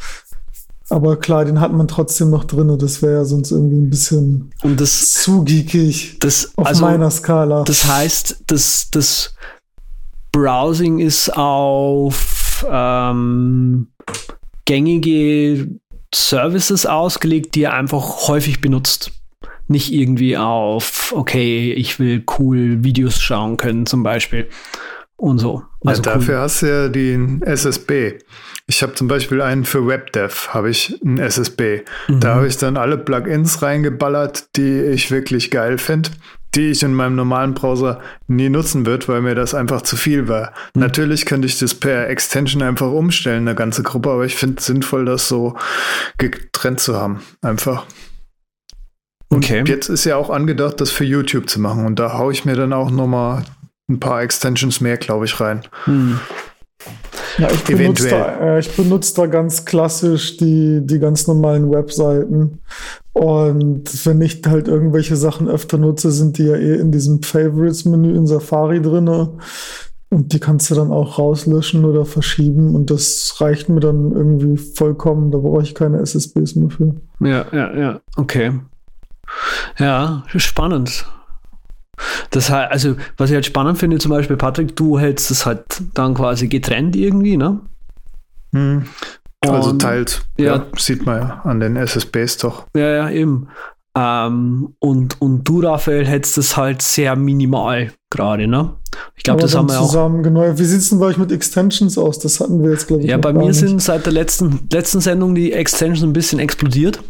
aber klar, den hat man trotzdem noch drin. Das wäre ja sonst irgendwie ein bisschen und das, zu geekig das, auf also, meiner Skala. Das heißt, das, das Browsing ist auf ähm, gängige Services ausgelegt, die er einfach häufig benutzt. Nicht irgendwie auf, okay, ich will cool Videos schauen können, zum Beispiel. Und so. Also ja, dafür cool. hast du ja den SSB. Ich habe zum Beispiel einen für WebDev, habe ich einen SSB. Mhm. Da habe ich dann alle Plugins reingeballert, die ich wirklich geil finde, die ich in meinem normalen Browser nie nutzen wird, weil mir das einfach zu viel war. Mhm. Natürlich könnte ich das per Extension einfach umstellen, eine ganze Gruppe, aber ich finde es sinnvoll, das so getrennt zu haben. Einfach. Und okay. jetzt ist ja auch angedacht, das für YouTube zu machen. Und da haue ich mir dann auch nochmal ein paar Extensions mehr, glaube ich, rein. Mhm. Ja, ich benutze, da, äh, ich benutze da ganz klassisch die, die ganz normalen Webseiten. Und wenn ich halt irgendwelche Sachen öfter nutze, sind die ja eh in diesem Favorites-Menü in Safari drinne. Und die kannst du dann auch rauslöschen oder verschieben. Und das reicht mir dann irgendwie vollkommen. Da brauche ich keine SSBs mehr für. Ja, ja, ja. Okay. Ja, spannend. Das heißt, also, was ich halt spannend finde, zum Beispiel, Patrick, du hältst es halt dann quasi getrennt irgendwie, ne? Hm. Also teilt, ja, ja, sieht man ja an den SSBs doch. Ja, ja, eben. Ähm, und, und du, Raphael, hättest es halt sehr minimal gerade, ne? Ich glaube, das haben wir zusammen, auch. Genau. Wie sieht es denn bei euch mit Extensions aus? Das hatten wir jetzt, glaube ich. Ja, bei mir nicht. sind seit der letzten, letzten Sendung die Extensions ein bisschen explodiert.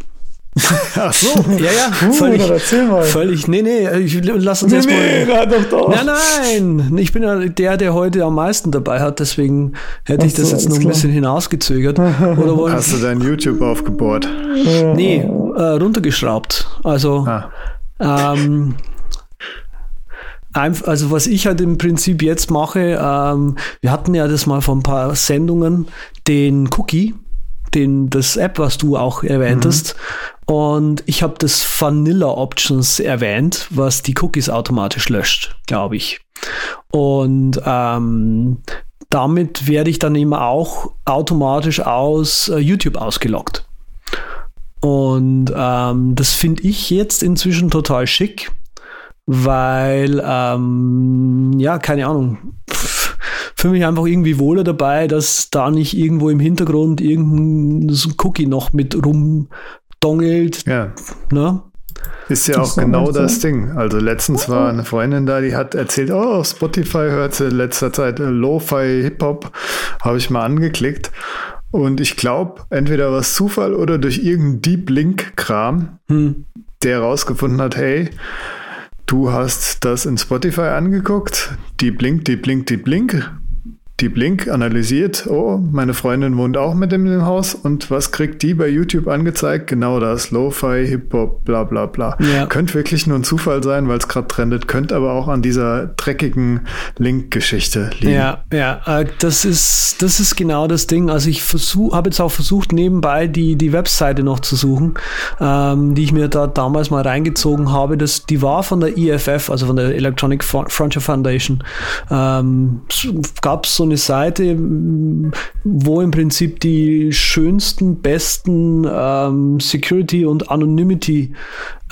*laughs* Ach so. *laughs* Ja, ja. Uh, völlig, erzähl mal. Völlig. Nee, nee, ich, lass uns nee, jetzt nee, mal. Nee, doch, doch. Nein, nein. Ich bin ja der, der heute am meisten dabei hat, deswegen hätte ich das so, jetzt noch ein klar. bisschen hinausgezögert. Oder wollen, Hast du dein YouTube aufgebohrt? Nee, äh, runtergeschraubt. Also, ah. ähm, also was ich halt im Prinzip jetzt mache, ähm, wir hatten ja das mal vor ein paar Sendungen, den Cookie, den, das App, was du auch erwähnt mhm. hast. Und ich habe das Vanilla Options erwähnt, was die Cookies automatisch löscht, glaube ich. Und ähm, damit werde ich dann immer auch automatisch aus äh, YouTube ausgeloggt. Und ähm, das finde ich jetzt inzwischen total schick, weil, ähm, ja, keine Ahnung, fühle mich einfach irgendwie wohler dabei, dass da nicht irgendwo im Hintergrund irgendein Cookie noch mit rumdongelt. Ja. Ne? Ist ja das auch genau so. das Ding. Also letztens war eine Freundin da, die hat erzählt, oh, auf Spotify hört sie in letzter Zeit Lo-Fi Hip-Hop. Habe ich mal angeklickt. Und ich glaube, entweder war es Zufall oder durch irgendeinen Deep Link-Kram, hm. der herausgefunden hat, hey, du hast das in Spotify angeguckt, Deep Link, Deep Link, Deep Link, Deep Link analysiert, oh, meine Freundin wohnt auch mit in dem Haus und was kriegt die bei YouTube angezeigt? Genau das, Lo-Fi, Hip-Hop, bla bla bla. Ja. Könnte wirklich nur ein Zufall sein, weil es gerade trendet, könnte aber auch an dieser dreckigen Link-Geschichte liegen. Ja, ja, äh, das ist, das ist genau das Ding. Also ich habe jetzt auch versucht, nebenbei die, die Webseite noch zu suchen, ähm, die ich mir da damals mal reingezogen habe. Das, die war von der EFF, also von der Electronic Frontier Foundation. Ähm, Gab es so eine Seite, wo im Prinzip die schönsten, besten ähm, Security und Anonymity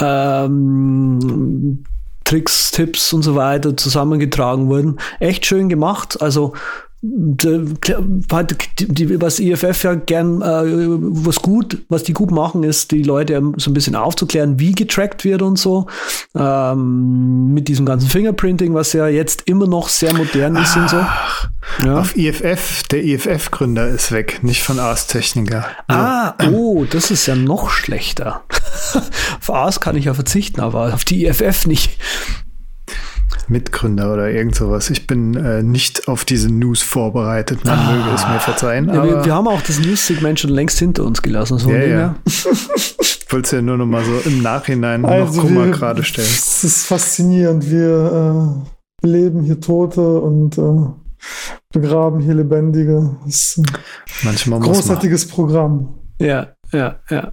ähm, Tricks, Tipps und so weiter zusammengetragen wurden. Echt schön gemacht. Also was IFF ja gern, äh, was gut, was die gut machen, ist, die Leute so ein bisschen aufzuklären, wie getrackt wird und so. Ähm, mit diesem ganzen Fingerprinting, was ja jetzt immer noch sehr modern ist und so. Ja. Auf IFF, der IFF-Gründer ist weg, nicht von Ars Technica. Ah, oh, das ist ja noch schlechter. *laughs* auf Ars kann ich ja verzichten, aber auf die IFF nicht. Mitgründer oder irgend sowas. Ich bin äh, nicht auf diese News vorbereitet. Man ah. möge es mir verzeihen. Ja, wir, wir, haben auch das News-Segment schon längst hinter uns gelassen. So ja, ja. *laughs* ich wollte es ja nur noch mal so im Nachhinein also noch Kummer gerade stellen. Es ist faszinierend. Wir äh, leben hier Tote und äh, begraben hier Lebendige. Das ist ein Manchmal großartiges Programm. Ja, ja, ja.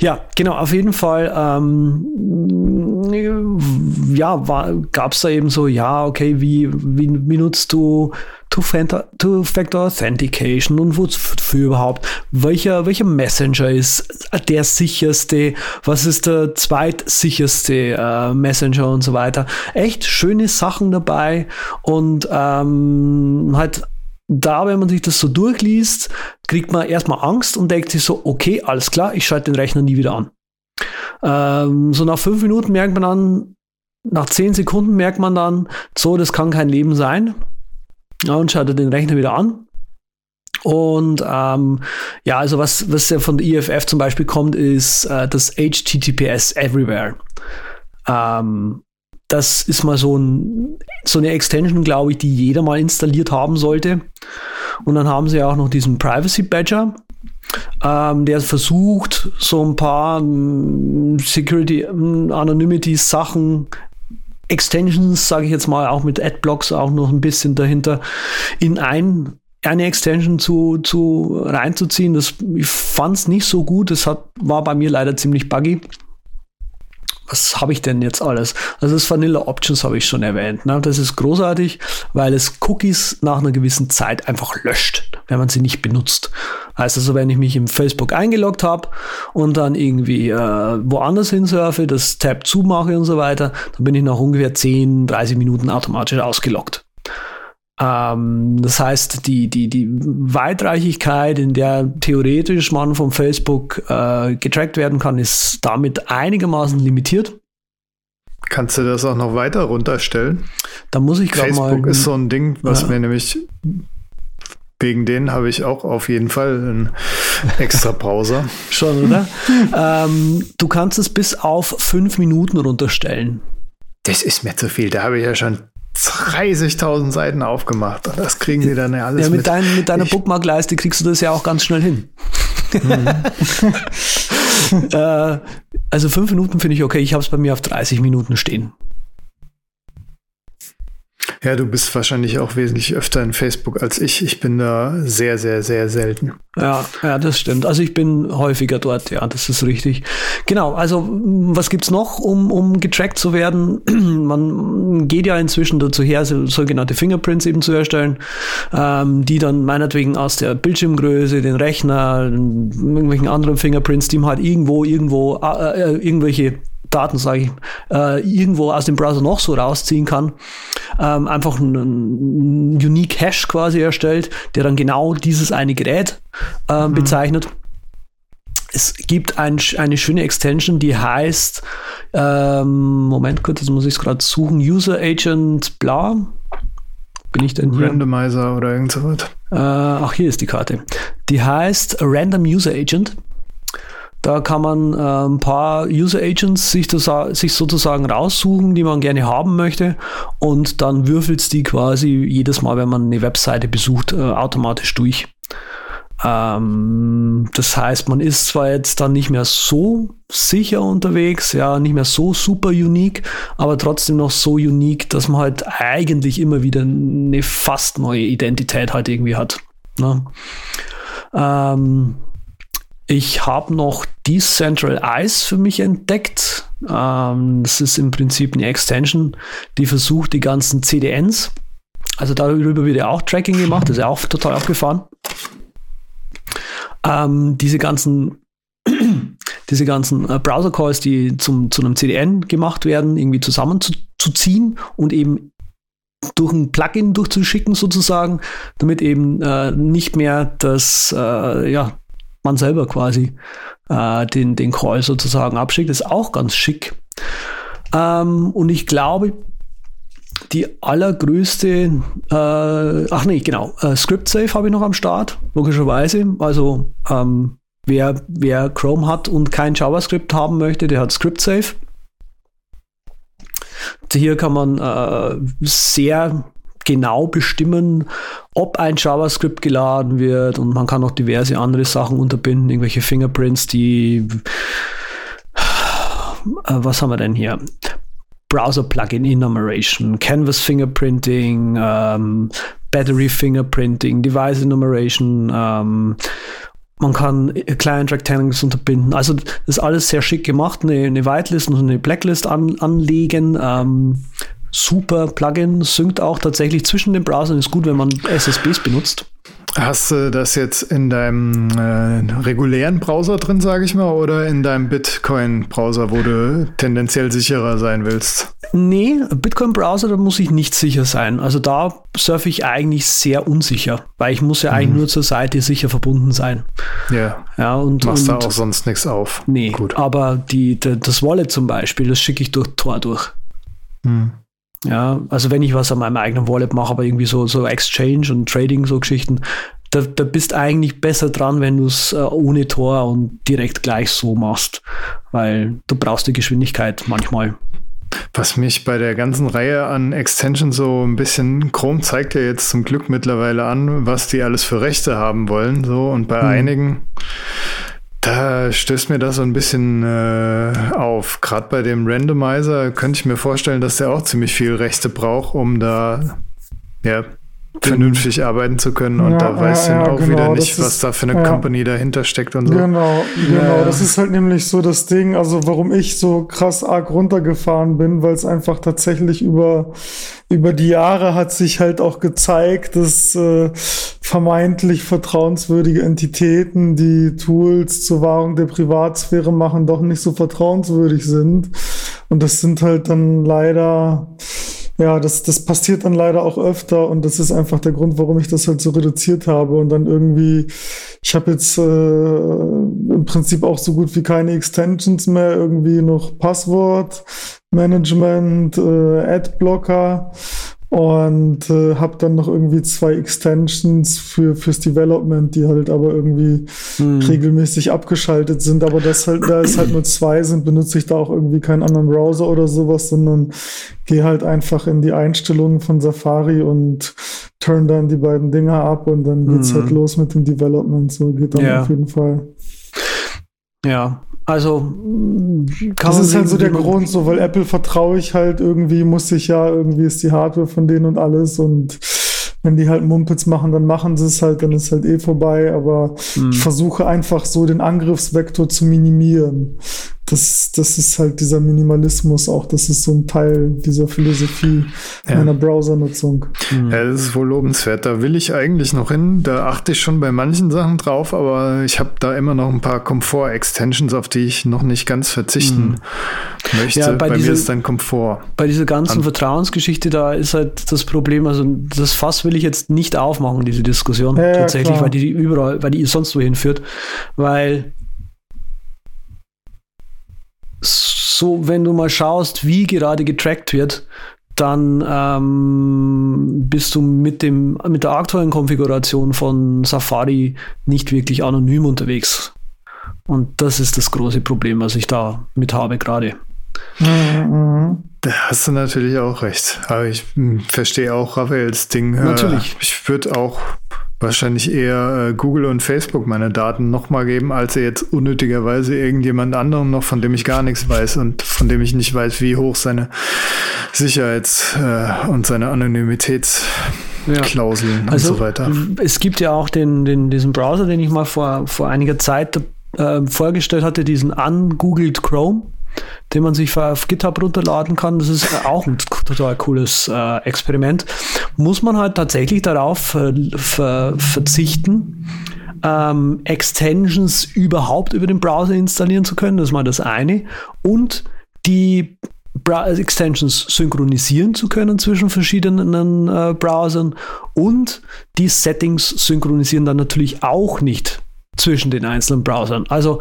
Ja, genau, auf jeden Fall. Ähm, ja, gab es da eben so, ja, okay, wie, wie, wie nutzt du Two-Factor Authentication und wofür überhaupt? Welcher, welcher Messenger ist der sicherste? Was ist der zweitsicherste äh, Messenger und so weiter? Echt schöne Sachen dabei und ähm, halt da, wenn man sich das so durchliest, kriegt man erstmal Angst und denkt sich so, okay, alles klar, ich schalte den Rechner nie wieder an. Ähm, so nach fünf Minuten merkt man dann, nach zehn Sekunden merkt man dann, so, das kann kein Leben sein. Ja, und schaltet den Rechner wieder an. Und ähm, ja, also was, was ja von der IFF zum Beispiel kommt, ist äh, das HTTPS Everywhere. Ähm, das ist mal so, ein, so eine Extension, glaube ich, die jeder mal installiert haben sollte. Und dann haben sie auch noch diesen Privacy Badger, ähm, der versucht, so ein paar ähm, Security, ähm, Anonymity Sachen Extensions, sage ich jetzt mal, auch mit Adblocks auch noch ein bisschen dahinter in ein eine Extension zu, zu reinzuziehen. Das, ich fand es nicht so gut. Das hat, war bei mir leider ziemlich buggy was habe ich denn jetzt alles? Also das Vanilla Options habe ich schon erwähnt. Ne? Das ist großartig, weil es Cookies nach einer gewissen Zeit einfach löscht, wenn man sie nicht benutzt. Heißt also, wenn ich mich im Facebook eingeloggt habe und dann irgendwie äh, woanders hinsurfe, das Tab zumache und so weiter, dann bin ich nach ungefähr 10, 30 Minuten automatisch ausgeloggt. Ähm, das heißt, die, die, die Weitreichigkeit, in der theoretisch man vom Facebook äh, getrackt werden kann, ist damit einigermaßen limitiert. Kannst du das auch noch weiter runterstellen? Da muss ich gerade mal. Facebook ist so ein Ding, was ja. mir nämlich wegen denen habe ich auch auf jeden Fall einen extra Browser. *laughs* Schon, oder? ähm, du kannst es bis auf fünf Minuten runterstellen. Das ist mir zu viel. Da habe ich ja schon 30.000 Seiten aufgemacht. Das kriegen die dann ja alles. Ja, mit, mit. Dein, mit deiner Bookmark-Leiste kriegst du das ja auch ganz schnell hin. Mhm. *laughs* äh, also fünf Minuten finde ich okay. Ich habe es bei mir auf 30 Minuten stehen. Ja, du bist wahrscheinlich auch wesentlich öfter in Facebook als ich. Ich bin da sehr, sehr, sehr selten. Ja, ja, das stimmt. Also ich bin häufiger dort, ja, das ist richtig. Genau, also was gibt's noch, um, um getrackt zu werden? *clears throat* Man geht ja inzwischen dazu her, so, sogenannte Fingerprints eben zu erstellen, ähm, die dann meinetwegen aus der Bildschirmgröße, den Rechner, irgendwelchen anderen Fingerprints, die man halt irgendwo, irgendwo, äh, äh irgendwelche Daten, sage ich, äh, irgendwo aus dem Browser noch so rausziehen kann, ähm, einfach einen, Unique Hash quasi erstellt, der dann genau dieses eine Gerät äh, mhm. bezeichnet. Es gibt ein, eine schöne Extension, die heißt, ähm, Moment kurz, jetzt muss ich es gerade suchen, User Agent bla. Bin ich denn hier? Randomizer oder irgend sowas. Äh, ach, hier ist die Karte. Die heißt Random User Agent. Da kann man äh, ein paar User Agents sich, das, sich sozusagen raussuchen, die man gerne haben möchte. Und dann würfelt die quasi jedes Mal, wenn man eine Webseite besucht, äh, automatisch durch. Ähm, das heißt, man ist zwar jetzt dann nicht mehr so sicher unterwegs, ja, nicht mehr so super unique, aber trotzdem noch so unique, dass man halt eigentlich immer wieder eine fast neue Identität halt irgendwie hat. Ne? Ähm, ich habe noch Decentral Eyes für mich entdeckt. Ähm, das ist im Prinzip eine Extension, die versucht, die ganzen CDNs, also darüber wird ja auch Tracking gemacht, das ist ja auch total aufgefahren. Ähm, diese ganzen *clears throat* diese ganzen äh, Browser-Calls, die zum, zu einem CDN gemacht werden, irgendwie zusammenzuziehen und eben durch ein Plugin durchzuschicken sozusagen, damit eben äh, nicht mehr das, äh, ja, man selber quasi äh, den, den Call sozusagen abschickt. Das ist auch ganz schick. Ähm, und ich glaube, die allergrößte, äh, ach nee, genau, äh, Script Safe habe ich noch am Start, logischerweise. Also ähm, wer, wer Chrome hat und kein JavaScript haben möchte, der hat Script Safe. Hier kann man äh, sehr genau bestimmen, ob ein JavaScript geladen wird und man kann auch diverse andere Sachen unterbinden, irgendwelche Fingerprints, die äh, was haben wir denn hier? Browser Plugin Enumeration, Canvas Fingerprinting, ähm, Battery Fingerprinting, Device Enumeration, ähm, man kann Client Rectangles unterbinden. Also das ist alles sehr schick gemacht. Eine, eine Whitelist und eine Blacklist an, anlegen. Ähm, super Plugin, synkt auch tatsächlich zwischen den Browsern. Ist gut, wenn man SSBs benutzt. Hast du das jetzt in deinem äh, regulären Browser drin, sage ich mal, oder in deinem Bitcoin-Browser, wo du tendenziell sicherer sein willst? Nee, Bitcoin-Browser, da muss ich nicht sicher sein. Also da surfe ich eigentlich sehr unsicher, weil ich muss ja mhm. eigentlich nur zur Seite sicher verbunden sein. Ja. ja und, Machst und, da auch sonst nichts auf. Nee, Gut. aber die, die, das Wallet zum Beispiel, das schicke ich durch Tor durch. Mhm. Ja, also wenn ich was an meinem eigenen Wallet mache, aber irgendwie so, so Exchange und Trading, so Geschichten, da, da bist eigentlich besser dran, wenn du es äh, ohne Tor und direkt gleich so machst, weil du brauchst die Geschwindigkeit manchmal. Was mich bei der ganzen Reihe an Extensions so ein bisschen, Chrome zeigt ja jetzt zum Glück mittlerweile an, was die alles für Rechte haben wollen, so und bei hm. einigen da stößt mir das so ein bisschen äh, auf. Gerade bei dem Randomizer könnte ich mir vorstellen, dass der auch ziemlich viel Rechte braucht, um da ja, vernünftig arbeiten zu können. Und ja, da weiß ja, ja, auch genau, wieder nicht, was ist, da für eine ja. Company dahinter steckt und so. Genau, genau. Das ist halt nämlich so das Ding, also warum ich so krass arg runtergefahren bin, weil es einfach tatsächlich über, über die Jahre hat sich halt auch gezeigt, dass äh, vermeintlich vertrauenswürdige Entitäten, die Tools zur Wahrung der Privatsphäre machen, doch nicht so vertrauenswürdig sind. Und das sind halt dann leider ja, das, das passiert dann leider auch öfter und das ist einfach der Grund, warum ich das halt so reduziert habe und dann irgendwie, ich habe jetzt äh, im Prinzip auch so gut wie keine Extensions mehr, irgendwie noch Passwort, Management, äh, Adblocker und äh, habe dann noch irgendwie zwei Extensions für fürs Development, die halt aber irgendwie hm. regelmäßig abgeschaltet sind. Aber das halt, da es halt nur zwei sind, benutze ich da auch irgendwie keinen anderen Browser oder sowas, sondern gehe halt einfach in die Einstellungen von Safari und turn dann die beiden Dinger ab und dann geht's hm. halt los mit dem Development. So geht dann ja. auf jeden Fall. Ja, also das ist halt so der Grund, so weil Apple vertraue ich halt irgendwie, muss ich ja, irgendwie ist die Hardware von denen und alles und wenn die halt Mumpitz machen, dann machen sie es halt, dann ist halt eh vorbei, aber hm. ich versuche einfach so den Angriffsvektor zu minimieren das, das ist halt dieser Minimalismus auch, das ist so ein Teil dieser Philosophie ja. meiner Browsernutzung. Mhm. Ja, das ist wohl lobenswert. Da will ich eigentlich noch hin. Da achte ich schon bei manchen Sachen drauf, aber ich habe da immer noch ein paar Komfort-Extensions, auf die ich noch nicht ganz verzichten mhm. möchte. Ja, bei, bei diese, mir ist dann Komfort. Bei dieser ganzen An Vertrauensgeschichte, da ist halt das Problem, also das Fass will ich jetzt nicht aufmachen, diese Diskussion, ja, tatsächlich, weil die überall, weil die sonst wohin führt, weil so, wenn du mal schaust, wie gerade getrackt wird, dann ähm, bist du mit, dem, mit der aktuellen Konfiguration von Safari nicht wirklich anonym unterwegs. Und das ist das große Problem, was ich da mit habe gerade. Da hast du natürlich auch recht. Aber ich hm, verstehe auch Raphaels Ding. Äh, Natürlich. Ich würde auch wahrscheinlich eher äh, Google und Facebook meine Daten nochmal geben, als jetzt unnötigerweise irgendjemand anderen noch, von dem ich gar nichts weiß und von dem ich nicht weiß, wie hoch seine Sicherheits- äh, und seine Anonymitätsklauseln Also und so weiter. es gibt ja auch den, den, diesen Browser, den ich mal vor, vor einiger Zeit äh, vorgestellt hatte, diesen Ungoogled Chrome, den man sich auf GitHub runterladen kann. Das ist auch ein total cooles äh, Experiment. Muss man halt tatsächlich darauf äh, ver verzichten, ähm, Extensions überhaupt über den Browser installieren zu können. Das ist mal das eine. Und die Bra Extensions synchronisieren zu können zwischen verschiedenen äh, Browsern und die Settings synchronisieren dann natürlich auch nicht zwischen den einzelnen Browsern. Also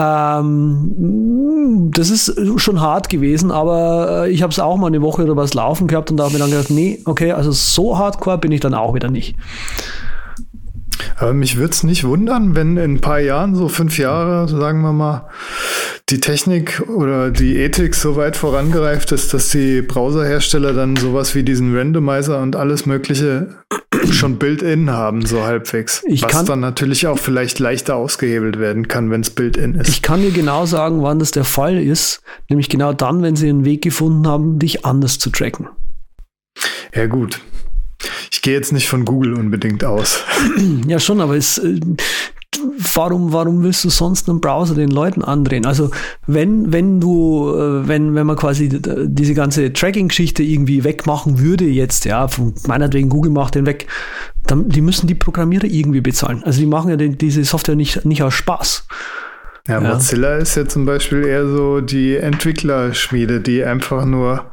ähm, das ist schon hart gewesen, aber äh, ich habe es auch mal eine Woche oder was laufen gehabt und da habe ich dann gedacht, nee, okay, also so hardcore bin ich dann auch wieder nicht. Aber mich würde es nicht wundern, wenn in ein paar Jahren, so fünf Jahre, sagen wir mal, die Technik oder die Ethik so weit vorangereift ist, dass die Browserhersteller dann sowas wie diesen Randomizer und alles Mögliche schon built-in haben, so halbwegs. Ich was kann- dann natürlich auch vielleicht leichter ausgehebelt werden kann, wenn es built-in ist. Ich kann dir genau sagen, wann das der Fall ist, nämlich genau dann, wenn sie einen Weg gefunden haben, dich anders zu tracken. ja, gut. Ich gehe jetzt nicht von Google unbedingt aus. *clears throat* Ja, schon, aber es, äh, warum, warum willst du sonst einen Browser den Leuten andrehen? Also, wenn, wenn du, äh, wenn, wenn man quasi d- diese ganze Tracking-Geschichte irgendwie wegmachen würde jetzt, ja, von meinetwegen Google macht den weg, dann, die müssen die Programmierer irgendwie bezahlen. Also, die machen ja den, diese Software nicht, nicht aus Spaß. Ja, Ja. Mozilla ist ja zum Beispiel eher so die Entwicklerschmiede, die einfach nur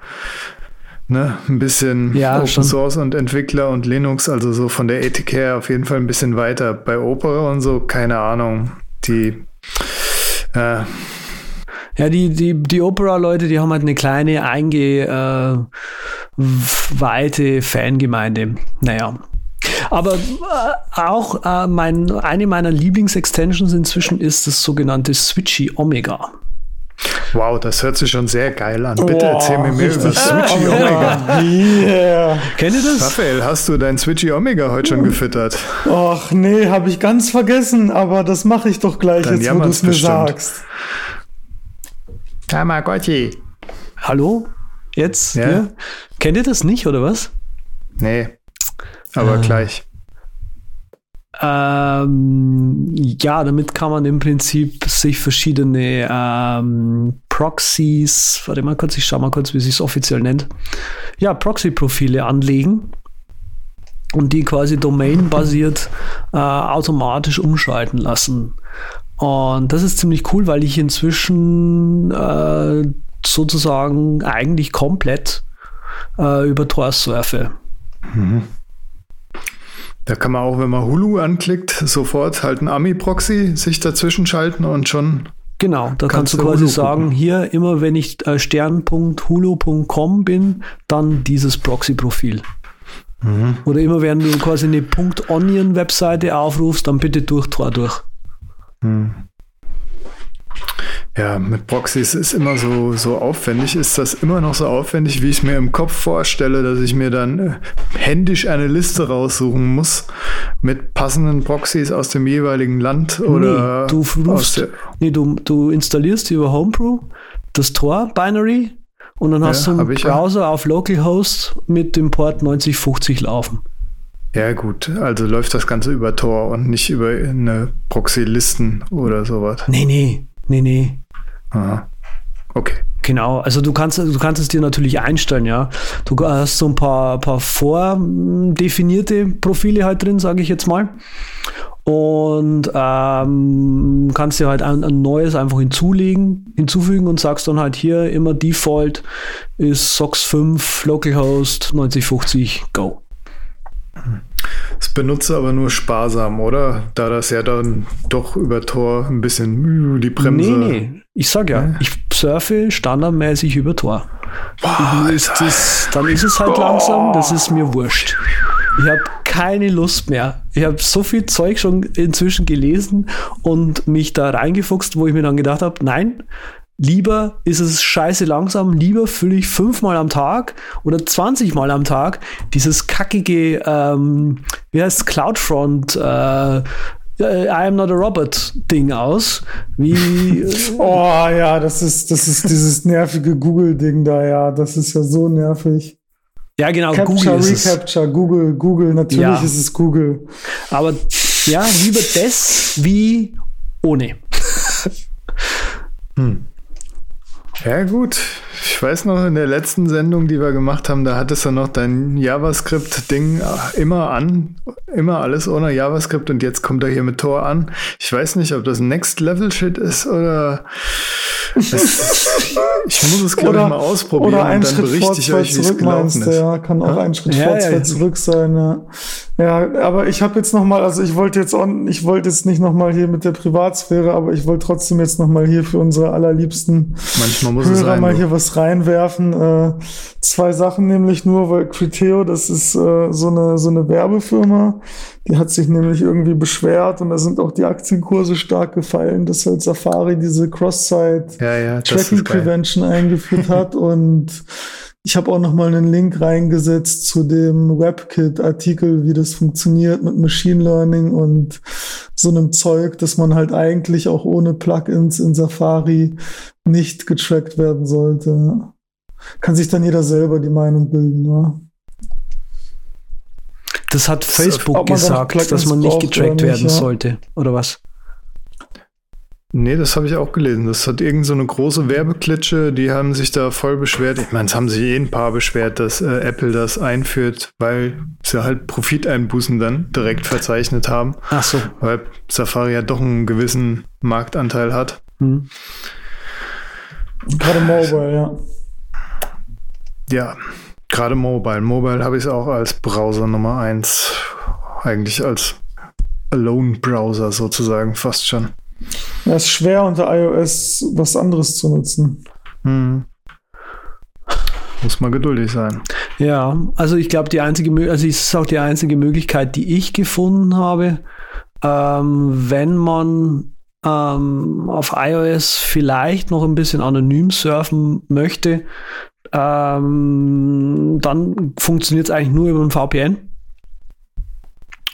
ne, ein bisschen Ja, Open schon. Source und Entwickler und Linux, also so von der Ethik her auf jeden Fall ein bisschen weiter. Bei Opera und so, keine Ahnung. Die äh, Ja, die, die, die Opera-Leute, die haben halt eine kleine, eingeweihte Fangemeinde. Naja. Aber äh, auch äh, mein, eine meiner Lieblingsextensions inzwischen ist das sogenannte Switchy Omega. Wow, das hört sich schon sehr geil an. Bitte Boah, erzähl mir mehr über. Switchy Omega. Yeah. Kennt ihr das? Raphael, hast du dein Switchy Omega heute schon gefüttert? Och nee, habe ich ganz vergessen, aber das mache ich doch gleich, Dann jetzt wo du es mir bestimmt. sagst. Tamagotchi. Hallo? Jetzt? Ja. Ja. Kennt ihr das nicht, oder was? Nee, aber Ah. gleich. Ähm, ja, damit kann man im Prinzip sich verschiedene ähm, Proxys, warte mal kurz, ich schau mal kurz, wie sich es offiziell nennt. Ja, Proxy-Profile anlegen und die quasi domain-basiert *laughs* äh, automatisch umschalten lassen. Und das ist ziemlich cool, weil ich inzwischen äh, sozusagen eigentlich komplett äh, über Tor surfe. Da kann man auch, wenn man Hulu anklickt, sofort halt ein Ami-Proxy sich dazwischen schalten und schon. Genau, da Kannst kannst, du quasi Hulu sagen, gucken. hier immer wenn ich äh, stern.hulu.com bin, dann dieses Proxy-Profil. Mhm. Oder immer wenn du quasi eine .onion-Webseite aufrufst, dann bitte durch Tor durch. Ja, mit Proxys ist immer so, so aufwendig. Ist das immer noch so aufwendig, wie ich es mir im Kopf vorstelle, dass ich mir dann äh, händisch eine Liste raussuchen muss mit passenden Proxys aus dem jeweiligen Land oder nee, du, rufst, nee, du, du installierst über Homebrew das Tor-Binary und dann hast Ja, du einen ich ja. Browser auf Localhost mit dem Port 9050 laufen. Ja, gut, also läuft das Ganze über Tor und nicht über eine Proxy-Listen oder sowas. Nee, nee, nee, nee. Aha. Okay. Genau, also du kannst, du kannst es dir natürlich einstellen, ja. Du hast so ein paar, paar vordefinierte Profile halt drin, sage ich jetzt mal. Und ähm, kannst dir halt ein, ein neues einfach hinzulegen, hinzufügen und sagst dann halt hier immer Default ist SOX 5 Localhost 9050 Go. Das benutze aber nur sparsam, oder? Da das ja dann doch über Tor ein bisschen äh, die Bremse. Nee, nee, ich sag ja, ich surfe standardmäßig über Tor. Boah, ist das, dann ist es halt langsam, das ist mir wurscht. Ich habe keine Lust mehr. Ich habe so viel Zeug schon inzwischen gelesen und mich da reingefuchst, wo ich mir dann gedacht habe, nein, lieber ist es scheiße langsam, lieber fülle ich fünfmal am Tag oder 20 Mal am Tag dieses kackige, ähm, wie heißt Cloudfront, äh, I am not a robot Ding aus. Wie. *laughs* oh ja, das ist, das ist dieses nervige Google-Ding da, ja. Das ist ja so nervig. Ja, genau, Capture, Google ist Recapture, es. Google, Google, natürlich ja. ist es Google. Aber ja, lieber das wie ohne. hm. Ja, gut. Ich weiß noch, in der letzten Sendung, die wir gemacht haben, da hattest du noch dein JavaScript-Ding immer an, immer alles ohne JavaScript und jetzt kommt er hier mit Tor an. Ich weiß nicht, ob das Next-Level-Shit ist oder *laughs* ich muss es, glaube ich, mal ausprobieren oder dann Schritt euch, wie es gelaufen ist. Ja, kann auch ja? ein Schritt ja, vor, zwei ja, zurück sein. Ja, ja aber ich habe jetzt noch mal, also ich wollte jetzt, on, ich wollte jetzt nicht noch mal hier mit der Privatsphäre, aber ich wollte trotzdem jetzt noch mal hier für unsere allerliebsten Manchmal muss Hörer es sein, mal hier was reinwerfen. Äh, zwei Sachen nämlich nur, weil Criteo, das ist äh, so eine so eine Werbefirma, die hat sich nämlich irgendwie beschwert und da sind auch die Aktienkurse stark gefallen, dass halt Safari diese Cross-Site ja, ja, Tracking Prevention eingeführt *laughs* hat und ich habe auch noch mal einen Link reingesetzt zu dem WebKit-Artikel, wie das funktioniert mit Machine Learning und so einem Zeug, dass man halt eigentlich auch ohne Plugins in Safari nicht getrackt werden sollte. Kann sich dann jeder selber die Meinung bilden. Ne? Das hat Facebook das, gesagt, dass man nicht getrackt werden ja. sollte, oder was? Nee, das habe ich auch gelesen. Das hat irgend so eine große Werbeklitsche, die haben sich da voll beschwert. Ich meine, es haben sich eh ein paar beschwert, dass äh, Apple das einführt, weil sie halt Profiteinbußen dann direkt verzeichnet haben. Ach so. Weil Safari ja doch einen gewissen Marktanteil hat. Hm. Gerade Mobile, ja. Ja, gerade Mobile. Mobile habe ich es auch als Browser Nummer eins. Eigentlich als Alone-Browser sozusagen, fast schon. Ja, es ist schwer unter iOS was anderes zu nutzen. Hm. Muss man geduldig sein. Ja, also ich glaube, die einzige, also es ist auch die einzige Möglichkeit, die ich gefunden habe, ähm, wenn man ähm, auf iOS vielleicht noch ein bisschen anonym surfen möchte, ähm, dann funktioniert es eigentlich nur über ein VPN.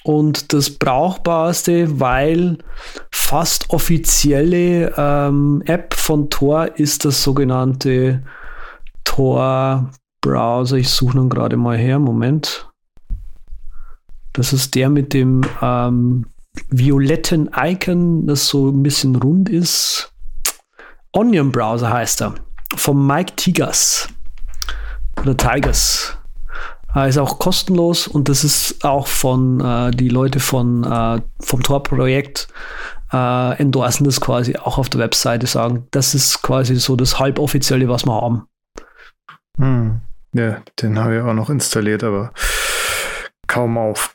Und das Brauchbarste, weil fast offizielle ähm, App von Tor ist das sogenannte Tor Browser. Ich suche nun gerade mal her. Moment. Das ist der mit dem ähm, violetten Icon, das so ein bisschen rund ist. Onion Browser heißt er. Vom Mike Tigers. Oder Tigers. Äh, ist auch kostenlos und das ist auch von äh, die Leute von äh, vom Tor-Projekt äh, endorsen das quasi auch auf der Webseite, sagen, das ist quasi so das halboffizielle, was wir haben. Hm. Ja, den habe ich auch noch installiert, aber kaum auf.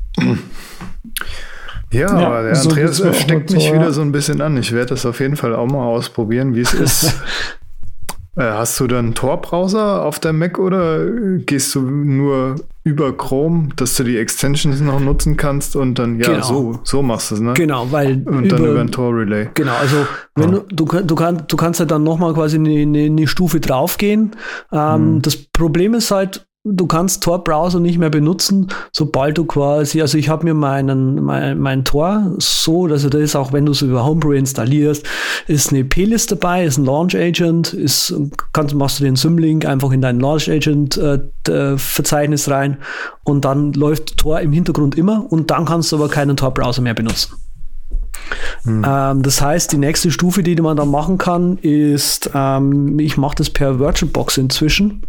Ja, ja, aber der so Andreas steckt mich wieder so ein bisschen an. Ich werde das auf jeden Fall auch mal ausprobieren, wie es *laughs* ist. Äh, hast du dann Tor-Browser auf der Mac oder gehst du nur über Chrome, dass du die Extensions noch nutzen kannst und dann, ja, genau. so, so machst du es, ne? Genau, weil. Und über, dann über ein Tor-Relay. Genau, also wenn ja. du, du, du, kann, du kannst halt dann nochmal quasi eine, eine, eine Stufe draufgehen. Ähm, hm. Das Problem ist halt, du kannst Tor-Browser nicht mehr benutzen, sobald du quasi, also ich habe mir meinen, mein, mein Tor so, also da ist auch, wenn du es über Homebrew installierst, ist eine P-List dabei, ist ein Launch Agent, ist, kannst, machst du den Symlink einfach in dein Launch Agent äh, Verzeichnis rein und dann läuft Tor im Hintergrund immer und dann kannst du aber keinen Tor-Browser mehr benutzen. Hm. Ähm, das heißt, die nächste Stufe, die man dann machen kann, ist, ähm, ich mache das per VirtualBox inzwischen.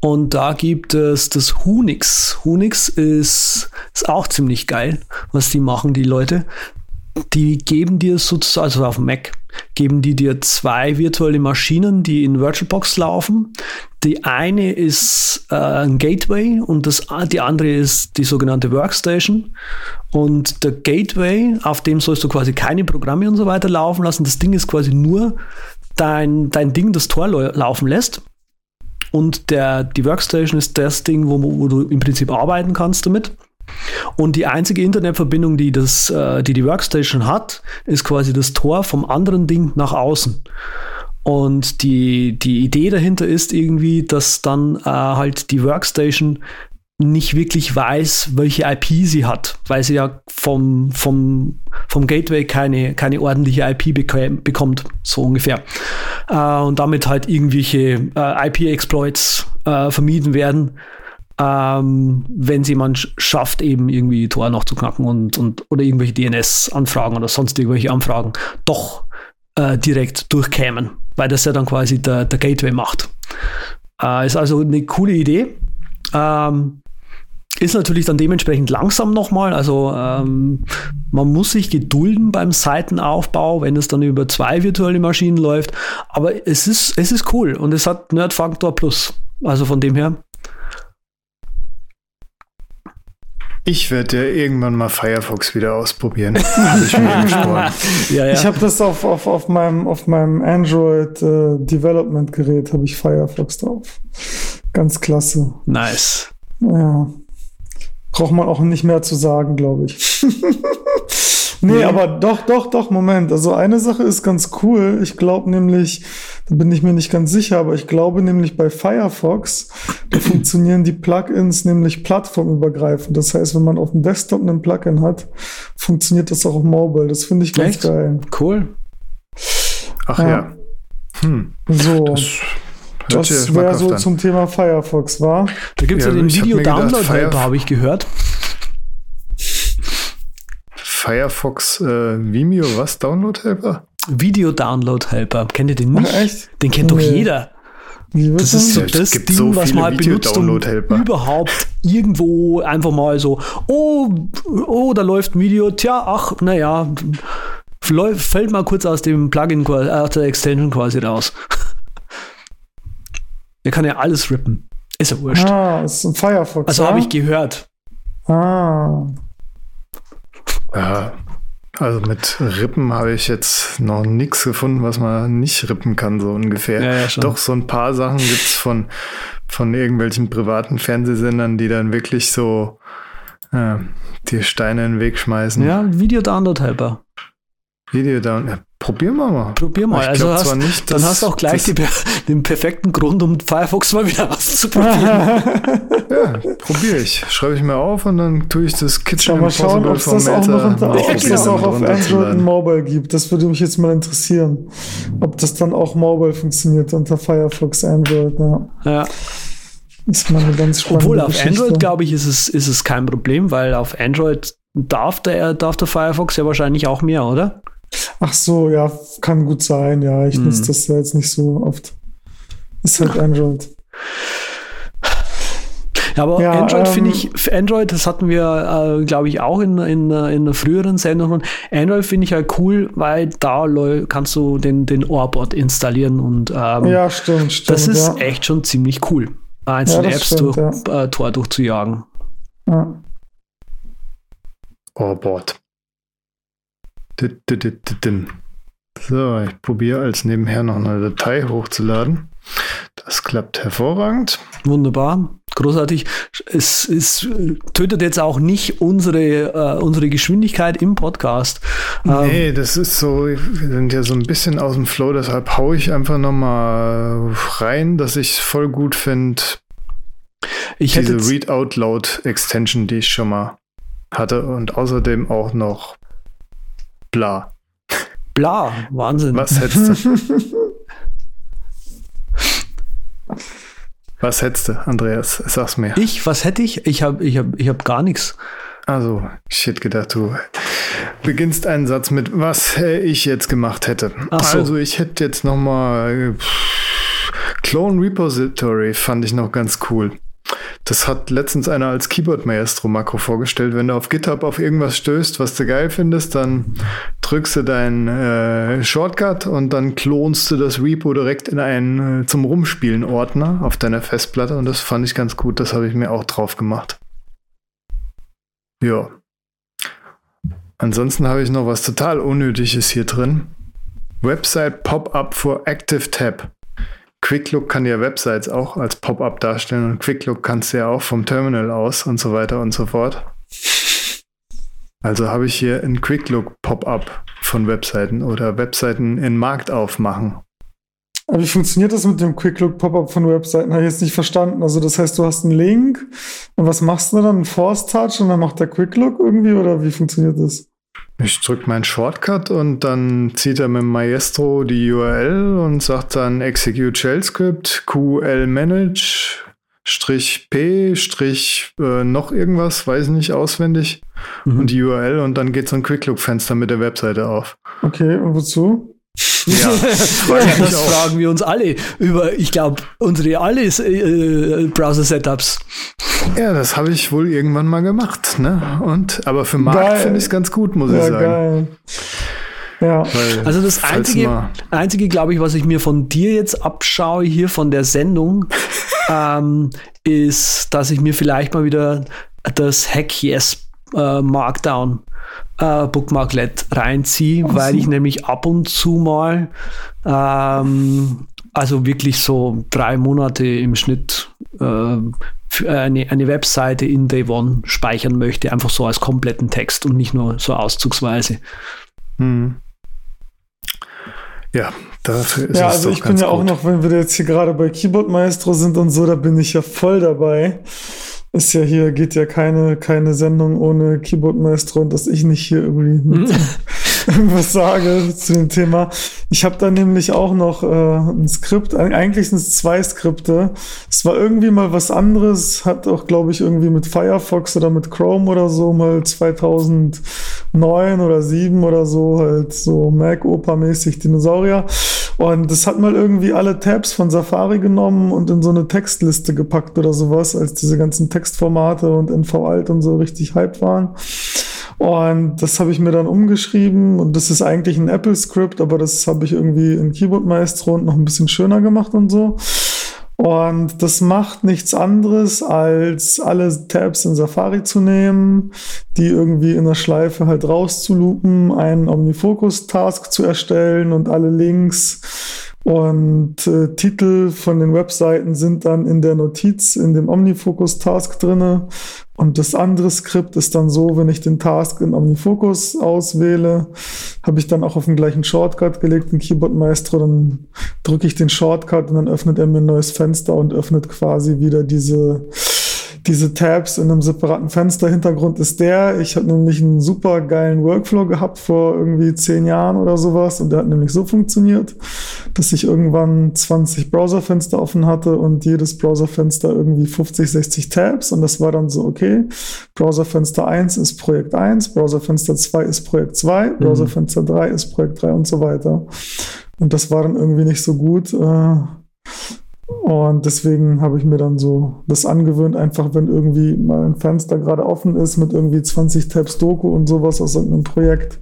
Und da gibt es das Hunix. Hunix ist, ist auch ziemlich geil, was die machen, die Leute. Die geben dir sozusagen, also auf dem Mac, geben die dir zwei virtuelle Maschinen, die in VirtualBox laufen. Die eine ist äh, ein Gateway und das, die andere ist die sogenannte Workstation. Und der Gateway, auf dem sollst du quasi keine Programme und so weiter laufen lassen. Das Ding ist quasi nur dein, dein Ding, das Tor laufen lässt. Und der, die Workstation ist das Ding, wo, wo du im Prinzip arbeiten kannst damit. Und die einzige Internetverbindung, die das, äh, die die Workstation hat, ist quasi das Tor vom anderen Ding nach außen. Und die, die Idee dahinter ist irgendwie, dass dann äh, halt die Workstation nicht wirklich weiß, welche IP sie hat, weil sie ja vom, vom, vom Gateway keine, keine ordentliche IP bekäm, bekommt, so ungefähr. Äh, und damit halt irgendwelche äh, IP-Exploits äh, vermieden werden, ähm, wenn es jemand schafft, eben irgendwie Tor noch zu knacken und, und oder irgendwelche DNS-Anfragen oder sonst irgendwelche Anfragen doch äh, direkt durchkämen, weil das ja dann quasi der, der Gateway macht. Äh, ist also eine coole Idee. Ähm, ist natürlich dann dementsprechend langsam nochmal. Also ähm, man muss sich gedulden beim Seitenaufbau, wenn es dann über zwei virtuelle Maschinen läuft. Aber es ist, es ist cool und es hat Nerdfaktor Plus. Also von dem her. Ich werde ja irgendwann mal Firefox wieder ausprobieren. *laughs* habe ich *laughs* ja, ja. Ich habe das auf, auf, auf meinem, auf meinem Android äh, Development Gerät habe ich Firefox drauf. Ganz klasse. Nice. Ja. Braucht man auch nicht mehr zu sagen, glaube ich. *laughs* nee, aber doch, doch, doch, Moment. Also eine Sache ist ganz cool. Ich glaube nämlich, da bin ich mir nicht ganz sicher, aber ich glaube nämlich bei Firefox, da *clears throat* funktionieren die Plugins nämlich plattformübergreifend. Das heißt, wenn man auf dem Desktop einen Plugin hat, funktioniert das auch auf Mobile. Das finde ich ganz Echt? geil. Cool. Ach ja. ja. Hm. So. Das das wäre so an. zum Thema Firefox, war. Da gibt es ja, ja, den Video-Download-Helper, habe ich gehört. Firefox äh, Vimeo, was? Download-Helper? Video-Download-Helper. Kennt ihr den nicht? Ach, echt? Den kennt nee. doch jeder. Das ist so das Ding, so was man halt benutzt, um überhaupt irgendwo einfach mal so, oh, oh, da läuft ein Video, tja, ach, naja, fällt mal kurz aus dem Plugin, äh, aus der Extension quasi raus. Der kann ja alles rippen. Ist ja wurscht. Ah, ist ein Firefox. Also ja? habe ich gehört. Ah. Ja, also mit Rippen habe ich jetzt noch nichts gefunden, was man nicht rippen kann, so ungefähr. Ja, ja, Doch so ein paar Sachen gibt es von, von irgendwelchen privaten Fernsehsendern, die dann wirklich so äh, die Steine in den Weg schmeißen. Ja, Video-Download-Helper. Video-Download. Probier mal mal. Probier mal. Ich also hast, nicht, dann hast du auch gleich die, *laughs* den perfekten Grund, um Firefox mal wieder *laughs* auszuprobieren. ja, probiere ich. Schreibe ich mir auf und dann tue ich das Kitchen mal schauen, ob es das auch noch unter, ob es das auch auf Android und Mobile gibt. Das würde mich jetzt mal interessieren. Ob das dann auch Mobile funktioniert unter Firefox Android. Ja. ja. Ist mal eine ganz spannende Obwohl auf Geschichte. Android, glaube ich, ist es, ist es kein Problem, weil auf Android darf der, darf der Firefox ja wahrscheinlich auch mehr, oder? Ach so, ja, kann gut sein. Ja, ich mhm. nutze das ja jetzt nicht so oft. Ist halt Android. Ja, aber ja, Android ähm, finde ich, Android, das hatten wir, äh, glaube ich, auch in, in, in einer früheren Sendung. Android finde ich halt cool, weil da kannst du den, den Orbot installieren und ähm, ja, stimmt, stimmt. Das ist ja. echt schon ziemlich cool, einzelne ja, Apps stimmt, durch äh, Tor durchzujagen. Ja. Orbot. So, ich probiere als nebenher noch eine Datei hochzuladen. Das klappt hervorragend. Wunderbar, großartig. Es, es tötet jetzt auch nicht unsere, äh, unsere Geschwindigkeit im Podcast. Ähm, nee, das ist so, wir sind ja so ein bisschen aus dem Flow, deshalb haue ich einfach nochmal rein, dass ich es voll gut finde. Diese Read-Out-Loud-Extension, die ich schon mal hatte und außerdem auch noch Bla. Bla, Wahnsinn. Was hättest du? *laughs* was hättest du, Andreas? Sag's mir. Ich, was hätte ich? Ich habe ich hab, ich hab gar nichts. Also, ich hätte gedacht, du beginnst einen Satz mit, was ich jetzt gemacht hätte. So. Also, ich hätte jetzt noch mal Clone Repository fand ich noch ganz cool. Das hat letztens einer als Keyboard Maestro Makro vorgestellt. Wenn du auf GitHub auf irgendwas stößt, was du geil findest, dann drückst du deinen äh, Shortcut und dann klonst du das Repo direkt in einen äh, zum Rumspielen Ordner auf deiner Festplatte und das fand ich ganz gut. Das habe ich mir auch drauf gemacht. Ja. Ansonsten habe ich noch was total Unnötiges hier drin. Website Pop-up for Active Tab. QuickLook kann ja Websites auch als Pop-up darstellen und QuickLook kannst du ja auch vom Terminal aus und so weiter und so fort. Also habe ich hier ein QuickLook Pop-up von Webseiten oder Webseiten in Markt aufmachen. Aber wie funktioniert das mit dem Quick-Look Pop-up von Webseiten? Habe ich jetzt nicht verstanden. Also das heißt, du hast einen Link und was machst du dann? Ein Force-Touch und dann macht der Quick-Look irgendwie oder wie funktioniert das? Ich drücke meinen Shortcut und dann zieht er mit Maestro die URL und sagt dann Execute Shell Script, QL Manage, Strich P, Strich äh, noch irgendwas, weiß nicht auswendig. Mhm. Und die URL und dann geht so ein Quick-Look-Fenster mit der Webseite auf. Okay, und wozu? Ja, *laughs* das fragen wir uns alle über, ich glaube, unsere alle äh, Browser-Setups. Ja, das habe ich wohl irgendwann mal gemacht, ne? Und aber für Markt finde ich es ganz gut, muss ja, ich sagen. Geil. Ja. Weil, also das einzige, einzige, glaube ich, was ich mir von dir jetzt abschaue hier von der Sendung, *laughs* ähm, ist, dass ich mir vielleicht mal wieder das Hack Yes äh, Markdown äh, Bookmarklet reinziehe, so. weil ich nämlich ab und zu mal, ähm, also wirklich so drei Monate im Schnitt, äh, eine, eine Webseite in Day One speichern möchte, einfach so als kompletten Text und nicht nur so auszugsweise. Hm. Ja, dafür ist ja, es also ich bin ja gut. auch noch, wenn wir jetzt hier gerade bei Keyboard Maestro sind und so, da bin ich ja voll dabei ist ja hier, geht ja keine, keine Sendung ohne Keyboard Maestro und dass ich nicht hier irgendwie *laughs* irgendwas sage zu dem Thema. Ich habe da nämlich auch noch äh, ein Skript, eigentlich sind es zwei Skripte. Es war irgendwie mal was anderes, hat auch, glaube ich, irgendwie mit Firefox oder mit Chrome oder so mal 2009 oder 7 oder so, halt so Mac-Opa-mäßig Dinosaurier. Und das hat mal irgendwie alle Tabs von Safari genommen und in so eine Textliste gepackt oder sowas, als diese ganzen Textformate und NV-Alt und so richtig hyped waren. Und das habe ich mir dann umgeschrieben und das ist eigentlich ein Apple-Script, aber das habe ich irgendwie in Keyboard Maestro und noch ein bisschen schöner gemacht und so. Und das macht nichts anderes, als alle Tabs in Safari zu nehmen, die irgendwie in der Schleife halt rauszulupen, einen Omnifocus-Task zu erstellen und alle Links und äh, Titel von den Webseiten sind dann in der Notiz in dem Omnifocus-Task drinne. Und das andere Skript ist dann so, wenn ich den Task in Omnifocus auswähle, habe ich dann auch auf den gleichen Shortcut gelegt, den Keyboard Maestro, dann drücke ich den Shortcut und dann öffnet er mir ein neues Fenster und öffnet quasi wieder diese diese Tabs in einem separaten Fenster. Hintergrund ist der. Ich habe nämlich einen super geilen Workflow gehabt vor irgendwie zehn Jahren oder sowas und der hat nämlich so funktioniert, dass ich irgendwann 20 Browserfenster offen hatte und jedes Browserfenster irgendwie 50, 60 Tabs und das war dann so, okay, Browserfenster 1 ist Projekt 1, Browserfenster 2 ist Projekt 2, mhm. Browserfenster 3 ist Projekt 3 und so weiter. Und das war dann irgendwie nicht so gut. Äh, und deswegen habe ich mir dann so das angewöhnt, einfach wenn irgendwie mal ein Fenster gerade offen ist mit irgendwie 20 Tabs Doku und sowas aus irgendeinem Projekt,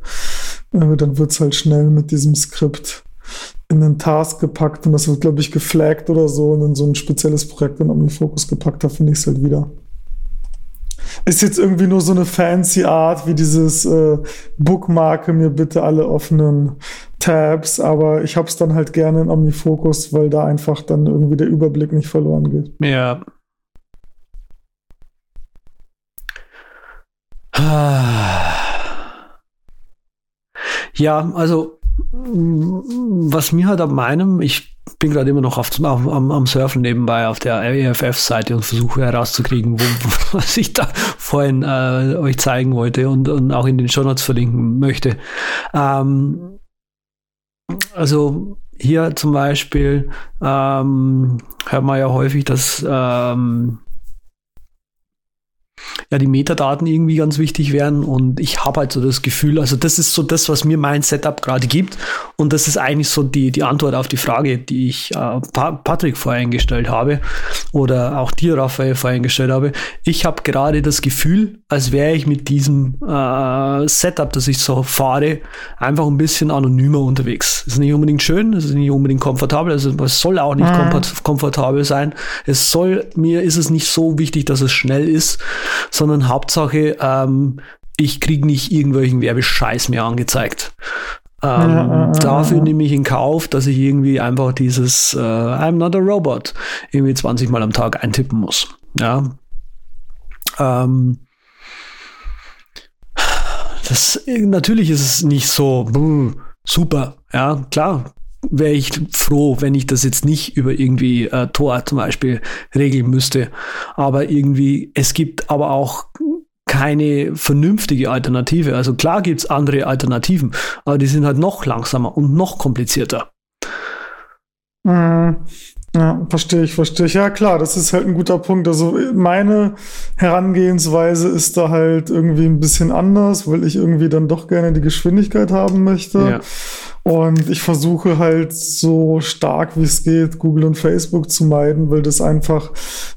äh, dann wird es halt schnell mit diesem Skript in den Task gepackt und das wird, glaube ich, geflaggt oder so und in so ein spezielles Projekt in OmniFocus gepackt, da finde ich es halt wieder. Ist jetzt irgendwie nur so eine fancy Art wie dieses äh, Bookmarke mir bitte alle offenen Tabs, aber ich habe es dann halt gerne in OmniFocus, weil da einfach dann irgendwie der Überblick nicht verloren geht. Ja. Ja, also was mir halt an meinem, ich bin gerade immer noch auf, am, am Surfen nebenbei auf der EFF-Seite und versuche herauszukriegen, wo, *laughs* was ich da vorhin äh, euch zeigen wollte und, und auch in den Show Notes verlinken möchte. Ähm, also hier zum Beispiel ähm, hört man ja häufig, dass ähm, ja, die Metadaten irgendwie ganz wichtig wären. Und ich habe halt so das Gefühl, also das ist so das, was mir mein Setup gerade gibt. Und das ist eigentlich so die, die Antwort auf die Frage, die ich äh, pa Patrick vorhin gestellt habe oder auch dir, Raphael, vorhin gestellt habe. Ich habe gerade das Gefühl, als wäre ich mit diesem äh, Setup, das ich so fahre, einfach ein bisschen anonymer unterwegs. Das ist nicht unbedingt schön, ist nicht unbedingt komfortabel, also es soll auch nicht mhm. komfortabel sein. Es soll, mir ist es nicht so wichtig, dass es schnell ist, sondern Hauptsache, ähm, ich kriege nicht irgendwelchen Werbescheiß mehr angezeigt. Ähm, ja, dafür nehme ich in Kauf, dass ich irgendwie einfach dieses äh, I'm not a robot irgendwie 20 Mal am Tag eintippen muss. Ja. Ähm, das, natürlich ist es nicht so brr, super. Ja, klar, wäre ich froh, wenn ich das jetzt nicht über irgendwie äh, Tor zum Beispiel regeln müsste. Aber irgendwie, es gibt aber auch keine vernünftige Alternative. Also klar gibt's andere Alternativen, aber die sind halt noch langsamer und noch komplizierter. Mhm. Ja, verstehe ich, verstehe ich. Ja, klar, das ist halt ein guter Punkt. Also meine Herangehensweise ist da halt irgendwie ein bisschen anders, weil ich irgendwie dann doch gerne die Geschwindigkeit haben möchte. Ja. Und ich versuche halt so stark wie es geht, Google und Facebook zu meiden, weil das einfach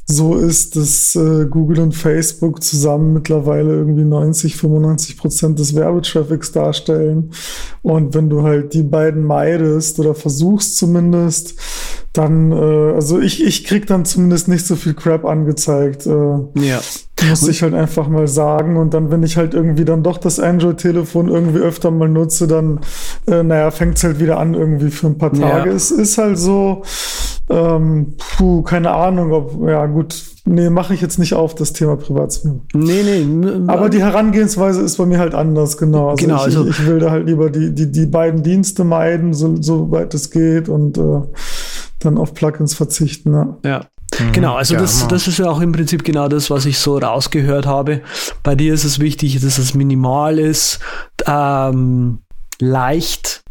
so ist, dass äh, Google und Facebook zusammen mittlerweile irgendwie 90, 95 Prozent des Werbetraffics darstellen. Und wenn du halt die beiden meidest oder versuchst zumindest, dann, äh, also ich, ich krieg dann zumindest nicht so viel Crap angezeigt. Äh, ja. Muss ich halt einfach mal sagen. Und dann, wenn ich halt irgendwie dann doch das Android-Telefon irgendwie öfter mal nutze, dann, äh, naja, fängt es halt wieder an irgendwie für ein paar Tage. Ja. Es ist halt so, ähm, puh, keine Ahnung, ob, ja gut, nee, mache ich jetzt nicht auf, das Thema Privatsphäre. Nee, nee. Aber die Herangehensweise ist bei mir halt anders, genau. Also, genau, ich, also ich, will da halt lieber die, die, die beiden Dienste meiden, so, so weit es geht und äh, dann auf Plugins verzichten. Ja. ja. Mhm. Genau, also ja, das, das ist ja auch im Prinzip genau das, was ich so rausgehört habe. Bei dir ist es wichtig, dass es minimal ist, ähm, leicht,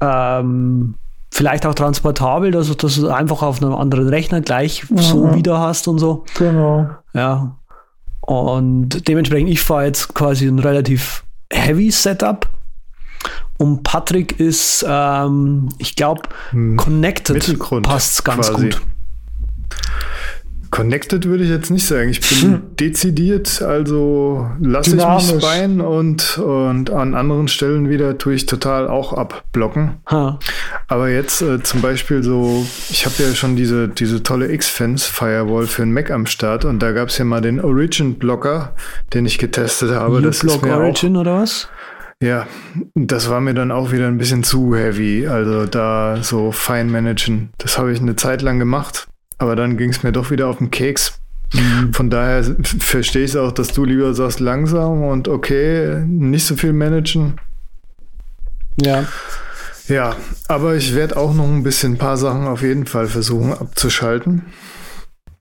ähm, vielleicht auch transportabel, dass, dass du einfach auf einem anderen Rechner gleich mhm. so wieder hast und so. Genau. Ja. Und dementsprechend, ich fahre jetzt quasi ein relativ heavy Setup. Und Patrick ist, ähm, ich glaube, hm. Connected passt ganz quasi. gut. Connected würde ich jetzt nicht sagen. Ich bin hm. dezidiert, also lasse ich mich speien und, und an anderen Stellen wieder tue ich total auch abblocken. Ha. Aber jetzt äh, zum Beispiel so, ich habe ja schon diese, diese tolle X-Fence Firewall für einen Mac am Start und da gab es ja mal den Origin Blocker, den ich getestet habe. Das ist mir Origin auch, oder was? Ja, das war mir dann auch wieder ein bisschen zu heavy. Also da so fein managen. Das habe ich eine Zeit lang gemacht, aber dann ging es mir doch wieder auf den Keks. Von daher verstehe ich es auch, dass du lieber sagst langsam und okay, nicht so viel managen. Ja. Ja, aber ich werde auch noch ein bisschen ein paar Sachen auf jeden Fall versuchen abzuschalten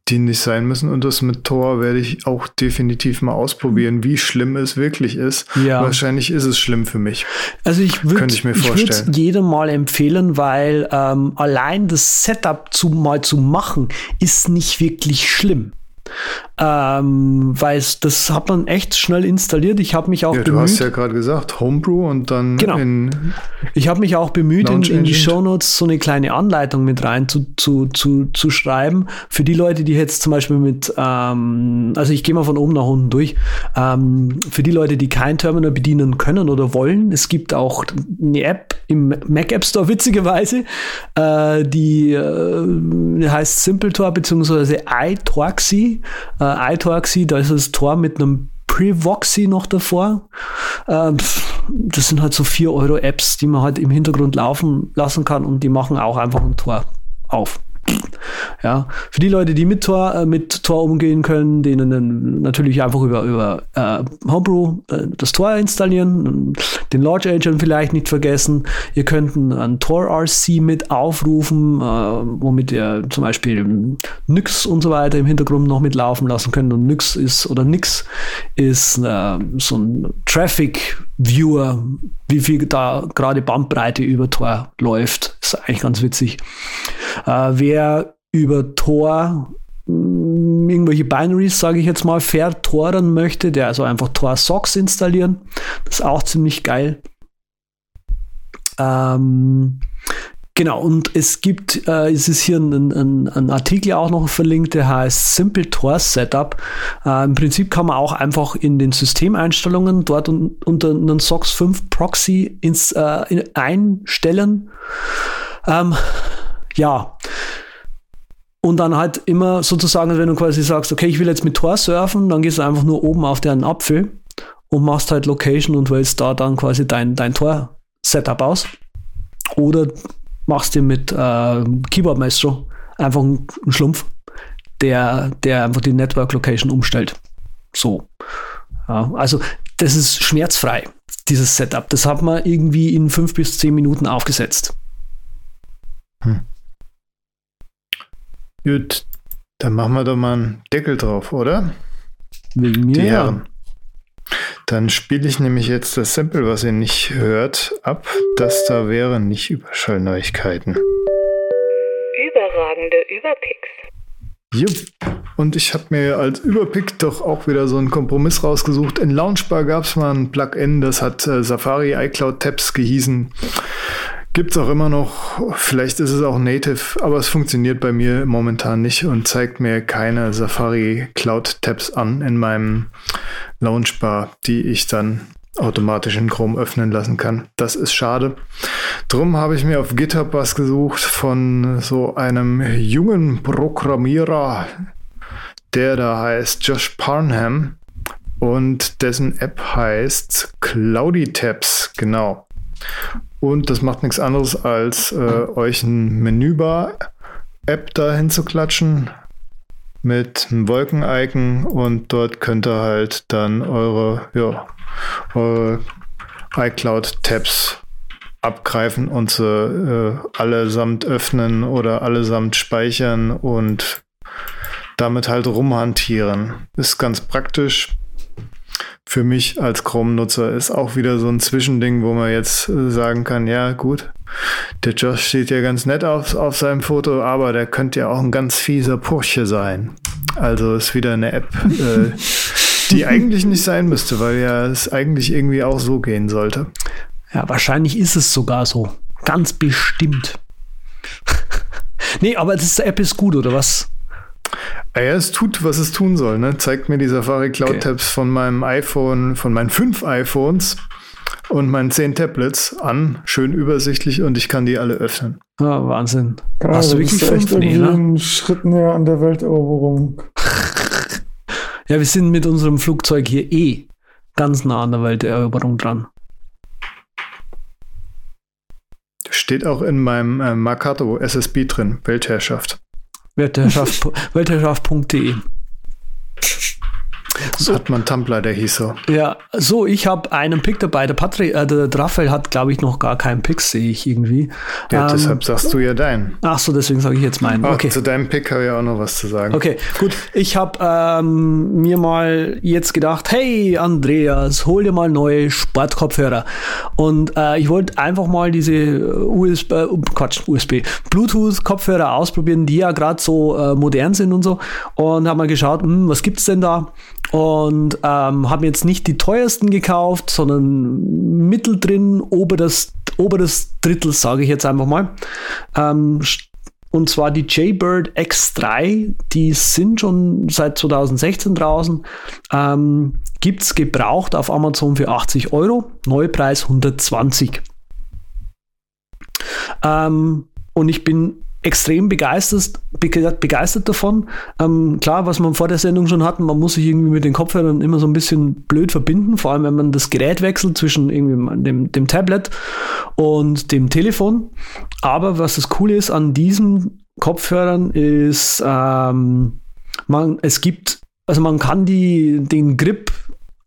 die nicht sein müssen. Und das mit Tor werde ich auch definitiv mal ausprobieren, wie schlimm es wirklich ist. Ja. Wahrscheinlich ist es schlimm für mich. Also ich würde ich, ich würde jedem mal empfehlen, weil ähm, allein das Setup zu mal zu machen ist nicht wirklich schlimm ähm, weil das hat man echt schnell installiert. Ich habe mich auch ja, bemüht. Du hast ja gerade gesagt, Homebrew und dann genau. in Ich habe mich auch bemüht, in, in, die Shownotes so eine kleine Anleitung mit rein zu, zu, zu, zu schreiben. Für die Leute, die jetzt zum Beispiel mit, ähm, also ich gehe mal von oben nach unten durch, ähm, für die Leute, die kein Terminal bedienen können oder wollen, es gibt auch eine App im Mac App Store, *laughs* witzigerweise, äh, die äh, heißt SimpleTor bzw. iTorxy äh, iTorxy, da ist das Tor mit einem Prevoxy noch davor. Ähm, das sind halt so 4 Euro Apps, die man halt im Hintergrund laufen lassen kann und die machen auch einfach ein Tor auf. Ja, für die Leute, die mit Tor, äh, mit Tor umgehen können, denen dann natürlich einfach über, über äh, Homebrew äh, das Tor installieren, den Launch Agent vielleicht nicht vergessen. Ihr könnt ein Tor RC mit aufrufen, äh, womit ihr zum Beispiel Nyx und so weiter im Hintergrund noch mitlaufen lassen könnt. Und Nyx ist oder Nix ist äh, so ein Traffic Viewer, wie viel da gerade Bandbreite über Tor läuft. Ist eigentlich ganz witzig. Äh, wer über Tor mh, irgendwelche Binaries, sage ich jetzt mal, vertoren möchte, der also einfach Tor Socks installieren. Das ist auch ziemlich geil. Ähm, Genau, und es gibt, äh, es ist hier ein, ein, ein, Artikel auch noch verlinkt, der heißt Simple Tor Setup. Äh, Im Prinzip kann man auch einfach in den Systemeinstellungen dort un, unter einen SOX 5 Proxy ins, äh, in, einstellen. Ähm, ja. Und dann halt immer sozusagen, wenn du quasi sagst, okay, ich will jetzt mit Tor surfen, dann gehst du einfach nur oben auf deren Apfel und machst halt Location und wählst da dann quasi dein, dein Tor Setup aus. Oder machst dir mit äh, Keyboard Maestro einfach einen Schlumpf, der, der einfach die Network Location umstellt. So. Ja, also das ist schmerzfrei, dieses Setup. Das hat man irgendwie in fünf bis zehn Minuten aufgesetzt. Hm. Gut, dann machen wir doch mal einen Deckel drauf, oder? Wegen mir. Die Herren. Dann spiele ich nämlich jetzt das Sample, was ihr nicht hört, ab. Das da wäre nicht Überschallneuigkeiten. Überragende Überpicks. Jupp. Und ich habe mir als Überpick doch auch wieder so einen Kompromiss rausgesucht. In Launchbar gab es mal ein Plugin, das hat äh, Safari iCloud Tabs gehießen. Gibt es auch immer noch, vielleicht ist es auch native, aber es funktioniert bei mir momentan nicht und zeigt mir keine Safari Cloud Tabs an in meinem Launchbar, die ich dann automatisch in Chrome öffnen lassen kann. Das ist schade. Drum habe ich mir auf GitHub was gesucht von so einem jungen Programmierer, der da heißt Josh Parnham und dessen App heißt Cloudy Tabs, genau. Und das macht nichts anderes, als äh, euch ein Menübar-App dahin zu klatschen mit einem Wolken-Icon und dort könnt ihr halt dann eure, ja, eure iCloud-Tabs abgreifen und sie äh, allesamt öffnen oder allesamt speichern und damit halt rumhantieren. Ist ganz praktisch. Für mich als Chrome-Nutzer ist auch wieder so ein Zwischending, wo man jetzt äh, sagen kann, ja gut, der Josh steht ja ganz nett auf, auf seinem Foto, aber der könnte ja auch ein ganz fieser Pursche sein. Also ist wieder eine App, äh, *laughs* die eigentlich nicht sein müsste, weil ja es eigentlich irgendwie auch so gehen sollte. Ja, wahrscheinlich ist es sogar so. Ganz bestimmt. *laughs* nee, aber das App ist gut, oder was? Ja, es tut, was es tun soll. Ne? Zeigt mir die Safari Cloud okay. Tabs von meinem iPhone, von meinen fünf iPhones und meinen zehn Tablets an. Schön übersichtlich und ich kann die alle öffnen. Ah, Wahnsinn. Geil, Hast du wirklich fünf? Nee, ne? einen Schritt näher an der Welteroberung. *laughs* ja, wir sind mit unserem Flugzeug hier eh ganz nah an der Welteroberung dran. Steht auch in meinem äh, Marcato SSB drin, Weltherrschaft. Weltherrschaft, Weltherrschaft.de. So. Hat man Tumblr, der hieß so. Ja, so, ich habe einen Pick dabei. Der Patrick, äh, der Raphael hat, glaube ich, noch gar keinen Pick, sehe ich irgendwie. Ja, ähm, deshalb sagst du ja deinen. Ach so, deswegen sage ich jetzt meinen. Okay. Zu deinem Pick habe ich auch noch was zu sagen. Okay, gut. Ich habe ähm, mir mal jetzt gedacht, hey Andreas, hol dir mal neue Sportkopfhörer. Und äh, ich wollte einfach mal diese USB, äh, Quatsch, USB, Bluetooth-Kopfhörer ausprobieren, die ja gerade so äh, modern sind und so. Und habe mal geschaut, hm, was gibt's denn da? Und ähm, habe jetzt nicht die teuersten gekauft, sondern mittel drin, oberes, oberes Drittel, sage ich jetzt einfach mal. Ähm, und zwar die Jaybird X3, die sind schon seit 2016 draußen. Ähm, Gibt es gebraucht auf Amazon für 80 Euro, Neupreis 120. Ähm, und ich bin extrem begeistert, begeistert davon. Ähm, klar, was man vor der Sendung schon hatten, man muss sich irgendwie mit den Kopfhörern immer so ein bisschen blöd verbinden, vor allem wenn man das Gerät wechselt zwischen irgendwie dem, dem Tablet und dem Telefon. Aber was das Coole ist an diesen Kopfhörern ist, ähm, man, es gibt, also man kann die, den Grip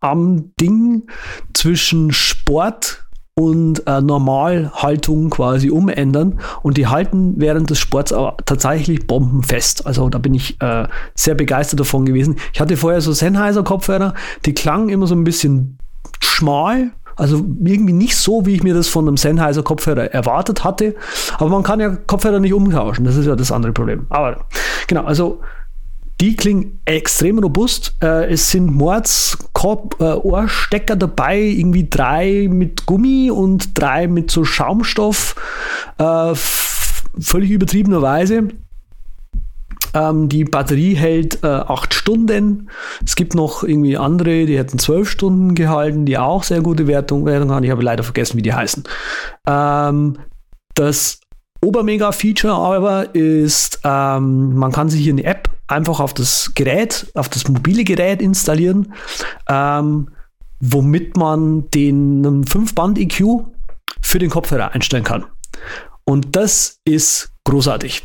am Ding zwischen Sport und äh, Normalhaltung quasi umändern und die halten während des Sports aber tatsächlich bombenfest. Also da bin ich äh, sehr begeistert davon gewesen. Ich hatte vorher so Sennheiser Kopfhörer, die klangen immer so ein bisschen schmal, also irgendwie nicht so, wie ich mir das von einem Sennheiser Kopfhörer erwartet hatte. Aber man kann ja Kopfhörer nicht umtauschen. Das ist ja das andere Problem. Aber genau, also die klingen extrem robust. Äh, es sind Mords-Ohrstecker äh, dabei, irgendwie drei mit Gummi und drei mit so Schaumstoff. Äh, völlig übertriebenerweise. Ähm, die Batterie hält äh, acht Stunden. Es gibt noch irgendwie andere, die hätten zwölf Stunden gehalten, die auch sehr gute Wertung, Wertung haben. Ich habe leider vergessen, wie die heißen. Ähm, das Obermega-Feature aber ist, ähm, man kann sich hier eine App einfach auf das Gerät, auf das mobile Gerät installieren, ähm, womit man den 5-Band-EQ für den Kopfhörer einstellen kann. Und das ist großartig.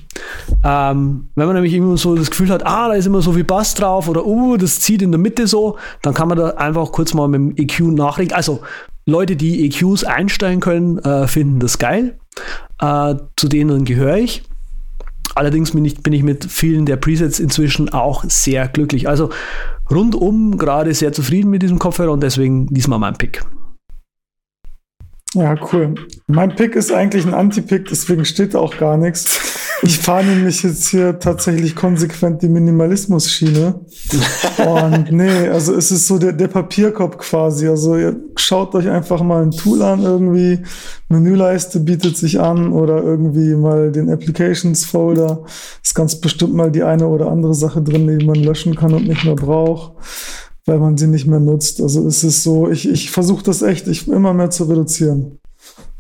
Ähm, wenn man nämlich immer so das Gefühl hat, ah, da ist immer so viel Bass drauf oder uh, das zieht in der Mitte so, dann kann man da einfach kurz mal mit dem EQ nachregen. Also Leute, die EQs einstellen können, äh, finden das geil. Äh, zu denen gehöre ich. Allerdings bin ich, bin ich mit vielen der Presets inzwischen auch sehr glücklich. Also rundum gerade sehr zufrieden mit diesem Kopfhörer und deswegen diesmal mein Pick. Ja, cool. Mein Pick ist eigentlich ein Anti-Pick, deswegen steht auch gar nichts. Ich fahre nämlich jetzt hier tatsächlich konsequent die Minimalismus-Schiene. Und nee, also es ist so der, der Papierkorb quasi. Also ihr schaut euch einfach mal ein Tool an irgendwie. Menüleiste bietet sich an oder irgendwie mal den Applications-Folder. Ist ganz bestimmt mal die eine oder andere Sache drin, die man löschen kann und nicht mehr braucht weil man sie nicht mehr nutzt. Also es ist so, ich, ich versuche das echt, ich immer mehr zu reduzieren.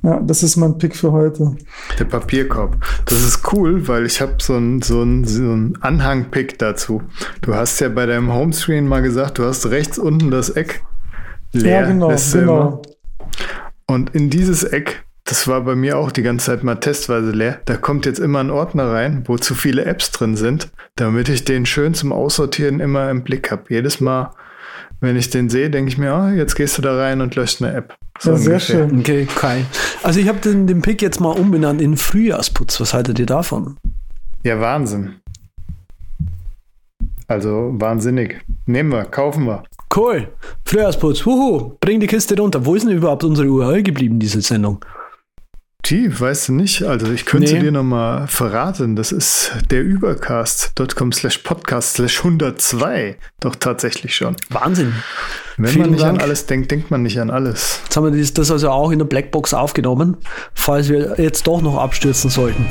Ja, das ist mein Pick für heute. Der Papierkorb. Das ist cool, weil ich habe so einen so so ein Anhang-Pick dazu. Du hast ja bei deinem Homescreen mal gesagt, du hast rechts unten das Eck leer. Ja, genau, genau. Und in dieses Eck, das war bei mir auch die ganze Zeit mal testweise leer, da kommt jetzt immer ein Ordner rein, wo zu viele Apps drin sind, damit ich den schön zum Aussortieren immer im Blick habe. Jedes Mal wenn ich den sehe, denke ich mir, oh, jetzt gehst du da rein und löscht eine App. So ja, sehr schön. Okay, Kai. Also ich habe den, den Pick jetzt mal umbenannt in Frühjahrsputz. Was haltet ihr davon? Ja, Wahnsinn. Also wahnsinnig. Nehmen wir, kaufen wir. Cool. Frühjahrsputz. Huhu. Bring die Kiste runter. Wo ist denn überhaupt unsere URL geblieben, diese Sendung? Die, weißt du nicht. Also ich könnte nee. dir nochmal verraten. Das ist der übercast.com slash podcast slash 102. Doch tatsächlich schon. Wahnsinn. Wenn Vielen man nicht Dank. an alles denkt, denkt man nicht an alles. Jetzt haben wir das also auch in der Blackbox aufgenommen, falls wir jetzt doch noch abstürzen sollten.